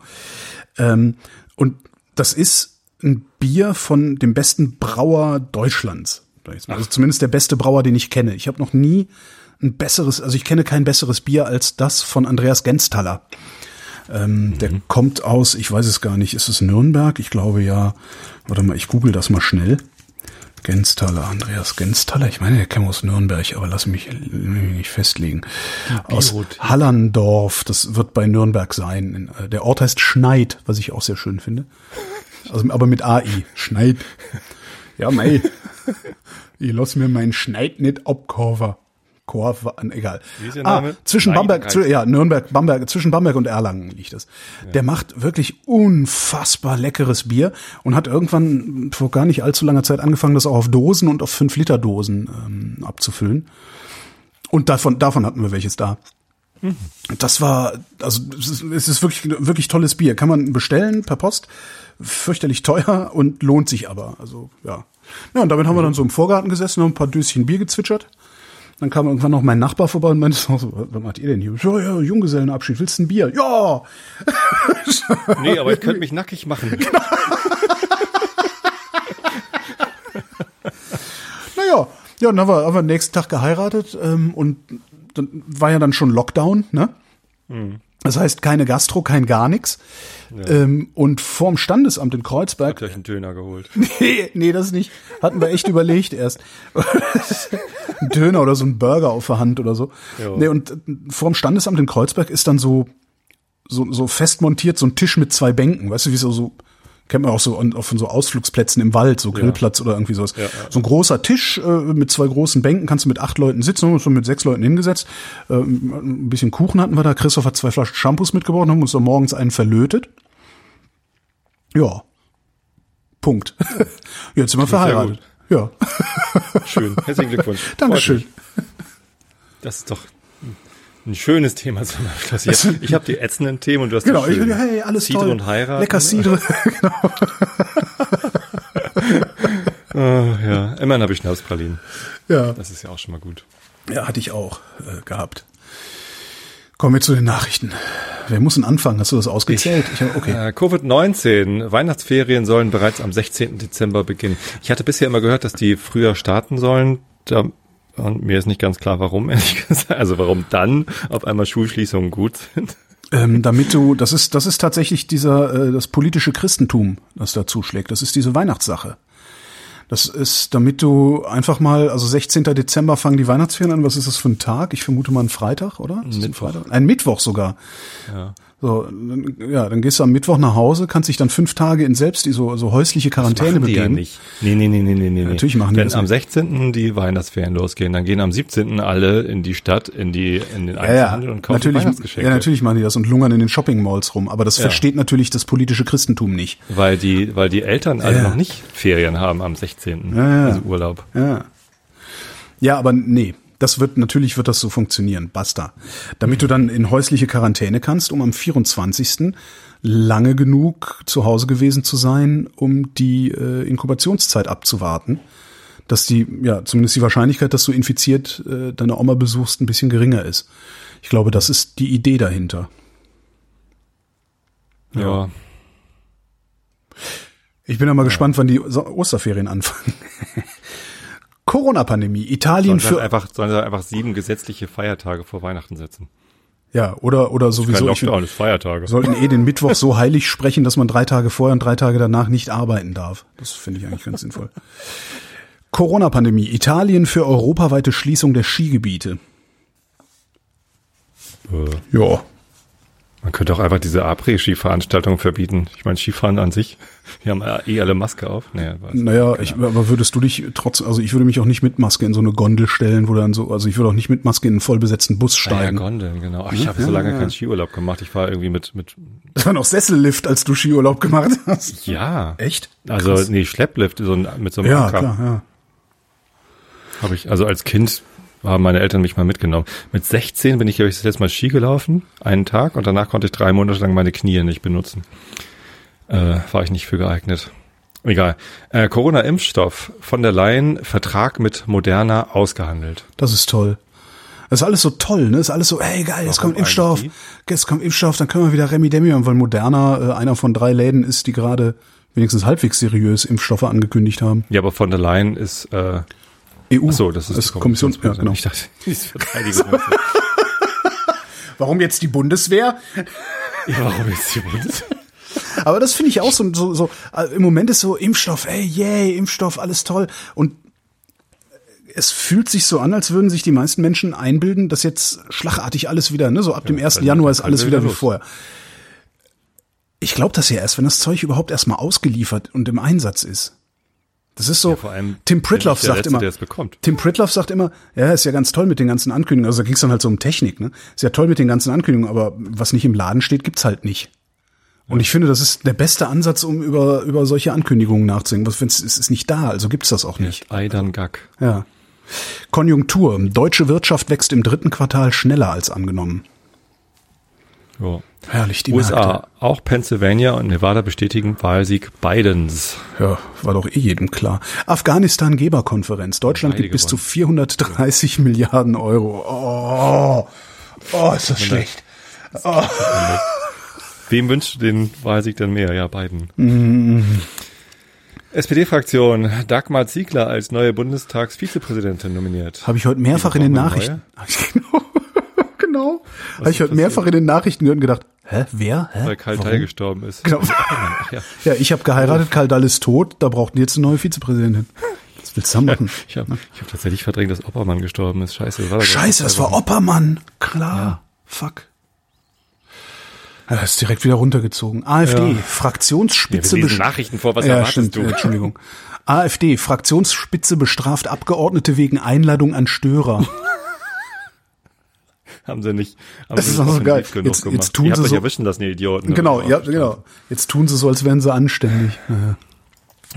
Speaker 3: Ähm, und das ist ein Bier von dem besten Brauer Deutschlands. Also zumindest der beste Brauer, den ich kenne. Ich habe noch nie ein besseres, also ich kenne kein besseres Bier als das von Andreas Gensthaler. Ähm, Der kommt aus, ich weiß es gar nicht, ist es Nürnberg? Ich glaube ja. Warte mal, ich google das mal schnell. Gensthaler, Andreas Gensthaler. Ich meine, der käme aus Nürnberg, aber lass mich nicht festlegen. Aus Hallandorf, das wird bei Nürnberg sein. Äh, der Ort heißt Schneid, was ich auch sehr schön finde. Also, aber mit AI. Schneid. Ja, mei. Ich lass mir meinen Schneid nicht Korf, egal.
Speaker 2: Wie ist Ihr Name?
Speaker 3: Ah, zwischen Bamberg, zu, ja, Nürnberg, Bamberg, zwischen Bamberg und Erlangen liegt das. Der macht wirklich unfassbar leckeres Bier und hat irgendwann vor gar nicht allzu langer Zeit angefangen, das auch auf Dosen und auf 5-Liter-Dosen ähm, abzufüllen. Und davon, davon hatten wir welches da. Das war, also es ist, es ist wirklich, wirklich tolles Bier. Kann man bestellen per Post. Fürchterlich teuer und lohnt sich aber. Also ja. Ja, und damit haben wir dann so im Vorgarten gesessen und ein paar Döschen Bier gezwitschert. Dann kam irgendwann noch mein Nachbar vorbei und meinte so, was macht ihr denn hier? Ja, ja, Junggesellenabschied, willst du ein Bier? Ja!
Speaker 2: Nee, aber ich könnte mich nackig machen.
Speaker 3: Naja, ja, dann haben wir, haben wir am nächsten Tag geheiratet ähm, und dann war ja dann schon Lockdown, ne? Das heißt, keine Gastro, kein gar nix. Ähm, und vorm Standesamt in Kreuzberg
Speaker 2: Habt ihr euch einen Döner geholt?
Speaker 3: Nee, nee, das nicht. Hatten wir echt überlegt erst. ein Döner oder so ein Burger auf der Hand oder so.
Speaker 2: Ja.
Speaker 3: Nee, und äh, vorm Standesamt in Kreuzberg ist dann so, so, so fest montiert so ein Tisch mit zwei Bänken. Weißt du, wie so, so kennt man auch so auf so Ausflugsplätzen im Wald, so Grillplatz oder irgendwie sowas.
Speaker 2: Ja, ja.
Speaker 3: So ein großer Tisch äh, mit zwei großen Bänken, kannst du mit acht Leuten sitzen, so mit sechs Leuten hingesetzt. Äh, ein bisschen Kuchen hatten wir da. Christoph hat zwei Flaschen Shampoos mitgebracht, haben uns dann morgens einen verlötet. Ja. Punkt. Jetzt sind wir verheiratet. Ja.
Speaker 2: Schön. Herzlichen Glückwunsch.
Speaker 3: Dankeschön.
Speaker 2: Das ist doch ein schönes Thema zum Abschluss. Ich, ich habe die ätzenden Themen und du hast
Speaker 3: Genau,
Speaker 2: die
Speaker 3: ich,
Speaker 2: schönen.
Speaker 3: hey, alles
Speaker 2: Cidre
Speaker 3: toll.
Speaker 2: und heiraten.
Speaker 3: Lecker Cidre.
Speaker 2: Oh, ja, immerhin habe ich Schnapspralinen.
Speaker 3: ja.
Speaker 2: Das ist ja auch schon mal gut.
Speaker 3: ja, hatte ich auch äh, gehabt. Kommen wir zu den Nachrichten. Wer muss denn anfangen? Hast du das ausgezählt? Ich, okay.
Speaker 2: Äh, Covid-19. Weihnachtsferien sollen bereits am 16. Dezember beginnen. Ich hatte bisher immer gehört, dass die früher starten sollen. Da, und mir ist nicht ganz klar, warum, ehrlich gesagt. Also warum dann auf einmal Schulschließungen gut sind.
Speaker 3: Ähm, damit du, das ist, das ist tatsächlich dieser, äh, das politische Christentum, das da zuschlägt. Das ist diese Weihnachtssache. Das ist, damit du einfach mal, also 16. Dezember fangen die Weihnachtsferien an. Was ist das für ein Tag? Ich vermute mal ein Freitag, oder? Ein
Speaker 2: Mittwoch.
Speaker 3: Freitag? Ein Mittwoch sogar.
Speaker 2: Ja.
Speaker 3: So, dann, ja, dann gehst du am Mittwoch nach Hause, kannst dich dann fünf Tage in selbst so, so häusliche Quarantäne
Speaker 2: machen die ja
Speaker 3: begeben.
Speaker 2: nicht. Nee, nee, nee, nee, nee, nee.
Speaker 3: natürlich machen die
Speaker 2: Wenn
Speaker 3: das
Speaker 2: am
Speaker 3: nicht.
Speaker 2: 16. die Weihnachtsferien losgehen, dann gehen am 17. alle in die Stadt, in die, in den
Speaker 3: Ja, ja,
Speaker 2: Einzelhandel und kaufen
Speaker 3: natürlich,
Speaker 2: Weihnachtsgeschenke.
Speaker 3: ja, natürlich machen die das und lungern in den Shopping Malls rum. Aber das
Speaker 2: Ja.
Speaker 3: versteht natürlich das politische Christentum nicht.
Speaker 2: Weil die, weil die Eltern alle
Speaker 3: Ja.
Speaker 2: noch nicht Ferien haben am 16.
Speaker 3: Ja, ja.
Speaker 2: Also Urlaub.
Speaker 3: Ja. Ja, aber nee. Das wird, natürlich wird das so funktionieren. Basta. Damit du dann in häusliche Quarantäne kannst, um am 24. lange genug zu Hause gewesen zu sein, um die äh, Inkubationszeit abzuwarten. Dass die, ja, zumindest die Wahrscheinlichkeit, dass du infiziert äh, deine Oma besuchst, ein bisschen geringer ist. Ich glaube, das ist die Idee dahinter.
Speaker 2: Ja.
Speaker 3: Ich bin ja mal gespannt, wann die Osterferien anfangen. Corona-Pandemie. Italien
Speaker 2: Sollen sie, halt
Speaker 3: für,
Speaker 2: einfach, sollen sie einfach sieben gesetzliche Feiertage vor Weihnachten setzen.
Speaker 3: ja, oder, oder
Speaker 2: Kein
Speaker 3: sowieso. ich find-
Speaker 2: Lockdown, ist Feiertage.
Speaker 3: sollten eh den Mittwoch so heilig sprechen, dass man drei Tage vorher und drei Tage danach nicht arbeiten darf. Das finde ich eigentlich ganz sinnvoll. Corona-Pandemie. Italien für europaweite Schließung der Skigebiete.
Speaker 2: Äh,
Speaker 3: Ja.
Speaker 2: Man könnte auch einfach diese Après-Ski-Veranstaltungen verbieten. Ich meine, Skifahren an sich, die haben ja eh alle Maske auf. Nee,
Speaker 3: Naja, ich, aber würdest du dich trotz, also ich würde mich auch nicht mit Maske in so eine Gondel stellen, wo dann so, also ich würde auch nicht mit Maske in einen vollbesetzten Bus
Speaker 2: Ah, ja,
Speaker 3: steigen.
Speaker 2: Gondeln, genau. Ach, ich habe so lange keinen Skiurlaub gemacht. Ich war irgendwie mit, mit,
Speaker 3: das war noch Sessellift, als du Skiurlaub gemacht hast.
Speaker 2: ja.
Speaker 3: Echt?
Speaker 2: Also,
Speaker 3: Krass.
Speaker 2: nee, Schlepplift, so ein, mit so einem
Speaker 3: Ja,
Speaker 2: Anker.
Speaker 3: klar, ja.
Speaker 2: Habe ich, also als Kind haben meine Eltern mich mal mitgenommen. Mit 16 bin ich, glaube ich, das letzte Mal Ski gelaufen, einen Tag, und danach konnte ich drei Monate lang meine Knie nicht benutzen. Äh, war ich nicht für geeignet. Egal. Äh, Corona-Impfstoff von der Leyen, Vertrag mit Moderna ausgehandelt.
Speaker 3: Das ist toll. Das ist alles so toll, ne? Das ist alles so, ey geil, jetzt
Speaker 2: Warum
Speaker 3: kommt Impfstoff,
Speaker 2: eigentlich
Speaker 3: jetzt kommt Impfstoff, dann können wir wieder Remi Demi haben, weil Moderna äh, einer von drei Läden ist, die gerade wenigstens halbwegs seriös Impfstoffe angekündigt haben.
Speaker 2: Ja, aber von der Leyen ist, äh,
Speaker 3: EU.
Speaker 2: ach so, das ist,
Speaker 3: das
Speaker 2: die
Speaker 3: Kommission. Ja, genau.
Speaker 2: Ich dachte, die Verteidigung.
Speaker 3: Warum jetzt die Bundeswehr?
Speaker 2: ja, warum jetzt die Bundes?
Speaker 3: Aber das finde ich auch so, so, so, äh, im Moment ist so Impfstoff, ey, yay, Impfstoff, alles toll. Und es fühlt sich so an, als würden sich die meisten Menschen einbilden, dass jetzt schlagartig alles wieder, ne, so ab dem 1.
Speaker 2: dann-
Speaker 3: Januar ist alles wieder wie vorher. Ich glaube das ja erst, wenn das Zeug überhaupt erstmal ausgeliefert und im Einsatz ist. Das ist so,
Speaker 2: Ja, vor allem
Speaker 3: Tim Pritloff sagt
Speaker 2: Letzte,
Speaker 3: immer,
Speaker 2: der es bekommt.
Speaker 3: Tim Pritloff sagt immer, ja, ist ja ganz toll mit den ganzen Ankündigungen. Also da ging es dann halt so um Technik, ne? Ist ja toll mit den ganzen Ankündigungen, aber was nicht im Laden steht, gibt's halt nicht. Und ich finde, das ist der beste Ansatz, um über, über solche Ankündigungen nachzudenken. Was, wenn's, es ist nicht da, also gibt's das auch nicht.
Speaker 2: Ei dann Gack.
Speaker 3: Ja. Konjunktur. Deutsche Wirtschaft wächst im dritten Quartal schneller als angenommen.
Speaker 2: Ja.
Speaker 3: Herrlich, die
Speaker 2: USA,
Speaker 3: Märkte.
Speaker 2: auch Pennsylvania und Nevada bestätigen Wahlsieg Bidens.
Speaker 3: Ja, war doch eh jedem klar. Afghanistan Geberkonferenz. Deutschland
Speaker 2: Beide
Speaker 3: gibt bis zu
Speaker 2: gewonnen.
Speaker 3: 430 Milliarden Euro. Oh, oh ist das schlecht.
Speaker 2: Wem wünscht du den Wahlsieg denn mehr? Ja, Biden.
Speaker 3: Mhm.
Speaker 2: SPD-Fraktion, Dagmar Ziegler als neue Bundestagsvizepräsidentin nominiert.
Speaker 3: Habe ich heute mehrfach in den Nachrichten. Genau. Genau. Habe ich heute mehrfach in den Nachrichten gehört und gedacht, hä, wer? Hä?
Speaker 2: Weil Karl
Speaker 3: Warum?
Speaker 2: Teil gestorben ist.
Speaker 3: Genau.
Speaker 2: Ja.
Speaker 3: Ja, ich habe geheiratet, Karl Dall ist tot, da brauchten jetzt eine neue Vizepräsidentin. Was willst du da machen?
Speaker 2: Ich habe ich hab tatsächlich verdrängt, dass Oppermann gestorben ist. Scheiße. War da
Speaker 3: Scheiße, das war Oppermann. Klar. Fuck. Ja, ist direkt wieder runtergezogen. AfD,
Speaker 2: Ja.
Speaker 3: Fraktionsspitze
Speaker 2: Ja, wir lesen
Speaker 3: best-
Speaker 2: Nachrichten vor, was
Speaker 3: ja,
Speaker 2: erwartest
Speaker 3: stimmt,
Speaker 2: du?
Speaker 3: Entschuldigung. AfD, Fraktionsspitze bestraft Abgeordnete wegen Einladung an Störer.
Speaker 2: Haben sie nicht. Haben
Speaker 3: Das
Speaker 2: sie
Speaker 3: ist auch so geil.
Speaker 2: Genug
Speaker 3: Jetzt-
Speaker 2: gemacht.
Speaker 3: jetzt tun sie so-
Speaker 2: erwischen lassen, ihr Idioten.
Speaker 3: genau,
Speaker 2: Ja,
Speaker 3: genau. Jetzt tun sie so, als wären sie anständig. Ja.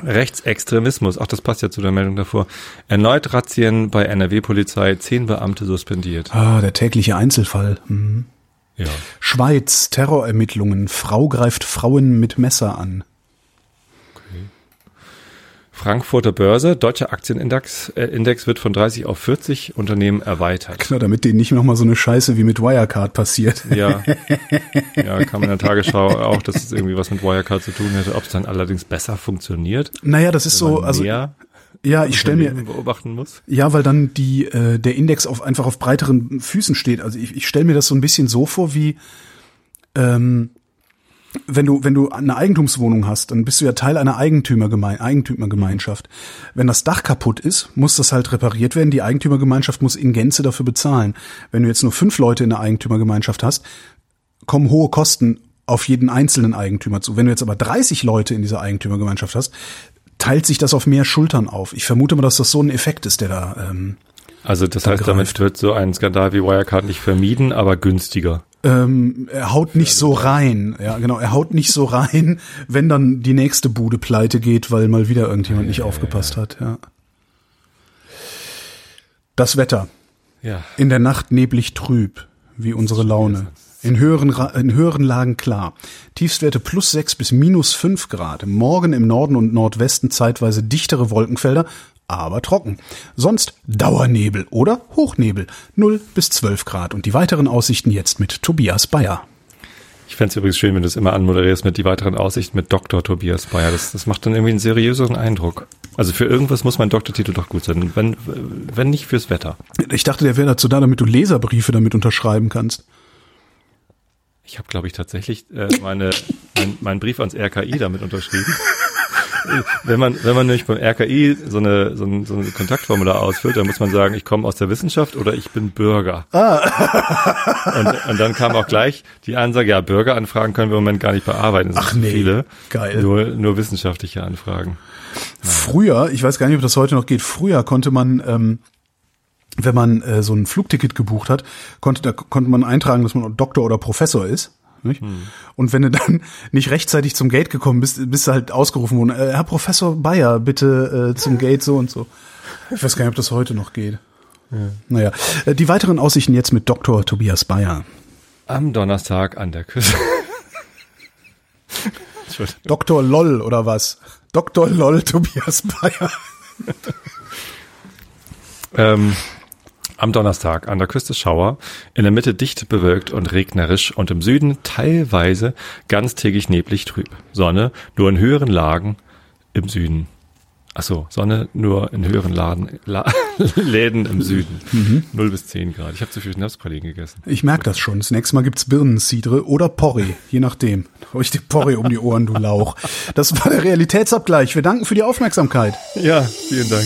Speaker 2: Rechtsextremismus, ach, das passt ja zu der Meldung davor. Erneut Razzien bei NRW-Polizei, zehn Beamte suspendiert.
Speaker 3: Ah, der tägliche Einzelfall. Mhm.
Speaker 2: Ja.
Speaker 3: Schweiz, Terrorermittlungen. Frau greift Frauen mit Messer an.
Speaker 2: Frankfurter Börse, deutscher Aktienindex äh, Index wird von 30 auf 40 Unternehmen erweitert.
Speaker 3: Genau, damit denen nicht nochmal so eine Scheiße wie mit Wirecard passiert.
Speaker 2: Ja, ja, kam in der Tagesschau auch, dass es irgendwie was mit Wirecard zu tun hätte. Ob es dann allerdings besser funktioniert,
Speaker 3: Naja, das ist so, also ja, ich stelle mir,
Speaker 2: beobachten muss.
Speaker 3: ja, weil dann die äh, der Index auf einfach auf breiteren Füßen steht. Also ich, ich stelle mir das so ein bisschen so vor wie ähm, wenn du wenn du eine Eigentumswohnung hast, dann bist du ja Teil einer Eigentümergeme Eigentümergemeinschaft. Wenn das Dach kaputt ist, muss das halt repariert werden. Die Eigentümergemeinschaft muss in Gänze dafür bezahlen. Wenn du jetzt nur fünf Leute in der Eigentümergemeinschaft hast, kommen hohe Kosten auf jeden einzelnen Eigentümer zu. Wenn du jetzt aber 30 Leute in dieser Eigentümergemeinschaft hast, teilt sich das auf mehr Schultern auf. Ich vermute mal, dass das so ein Effekt ist, der da. Ähm,
Speaker 2: Also das heißt, damit
Speaker 3: greift.
Speaker 2: wird so ein Skandal wie Wirecard nicht vermieden, aber günstiger.
Speaker 3: Ähm, er haut nicht so rein. Ja, genau. Er haut nicht so rein, wenn dann die nächste Bude pleite geht, weil mal wieder irgendjemand nicht aufgepasst hat. Ja. Das Wetter.
Speaker 2: Ja.
Speaker 3: In der Nacht neblig trüb, wie unsere Laune. In höheren, in höheren Lagen klar. Tiefstwerte plus 6 bis minus 5 Grad. Morgen im Norden und Nordwesten zeitweise dichtere Wolkenfelder, aber trocken. Sonst Dauernebel oder Hochnebel. 0 bis 12 Grad. Und die weiteren Aussichten jetzt mit Tobias Bayer.
Speaker 2: Ich fände es übrigens schön, wenn du es immer anmoderierst mit die weiteren Aussichten mit Dr. Tobias Bayer. Das, das macht dann irgendwie einen seriöseren Eindruck. Also für irgendwas muss mein Doktortitel doch gut sein. Wenn, wenn nicht fürs Wetter.
Speaker 3: Ich dachte, der wäre dazu da, damit du Leserbriefe damit unterschreiben kannst.
Speaker 2: Ich habe, glaube ich, tatsächlich äh, meine, mein, meinen Brief ans RKI damit unterschrieben. Wenn man, wenn man nämlich beim RKI so eine, so ein, so ein Kontaktformular ausfüllt, dann muss man sagen, ich komme aus der Wissenschaft oder ich bin Bürger. Und, und dann kam auch gleich die Ansage, ja, Bürgeranfragen können wir im Moment gar nicht bearbeiten.
Speaker 3: Ach nee,
Speaker 2: viele.
Speaker 3: geil.
Speaker 2: Nur, nur wissenschaftliche Anfragen.
Speaker 3: Früher, ich weiß gar nicht, ob das heute noch geht, früher konnte man, ähm, wenn man äh, so ein Flugticket gebucht hat, konnte, da konnte man eintragen, dass man Doktor oder Professor ist. Nicht? Und wenn du dann nicht rechtzeitig zum Gate gekommen bist, bist du halt ausgerufen worden, äh, Herr Professor Bayer, bitte äh, zum Gate so und so. Ich weiß gar nicht, ob das heute noch geht. Naja, äh, die weiteren Aussichten jetzt mit Dr. Tobias Bayer.
Speaker 2: Am Donnerstag an der Küste.
Speaker 3: Dr. Loll oder was? Dr. Loll Tobias Bayer.
Speaker 2: Ähm, am Donnerstag an der Küste Schauer, in der Mitte dicht bewölkt und regnerisch und im Süden teilweise ganztägig neblig trüb. Sonne nur in höheren Lagen im Süden. Ach so, Sonne nur in höheren Laden, La Läden im Süden. Mhm. 0 bis 10 Grad. Ich habe zu viel Schnapspralinen gegessen.
Speaker 3: Ich merk das schon. Das nächste Mal gibt's Birnencidre oder Porree, je nachdem. Hau ich dir Porree um die Ohren, du Lauch. Das war der Realitätsabgleich. Wir danken für die Aufmerksamkeit.
Speaker 2: Ja, vielen Dank.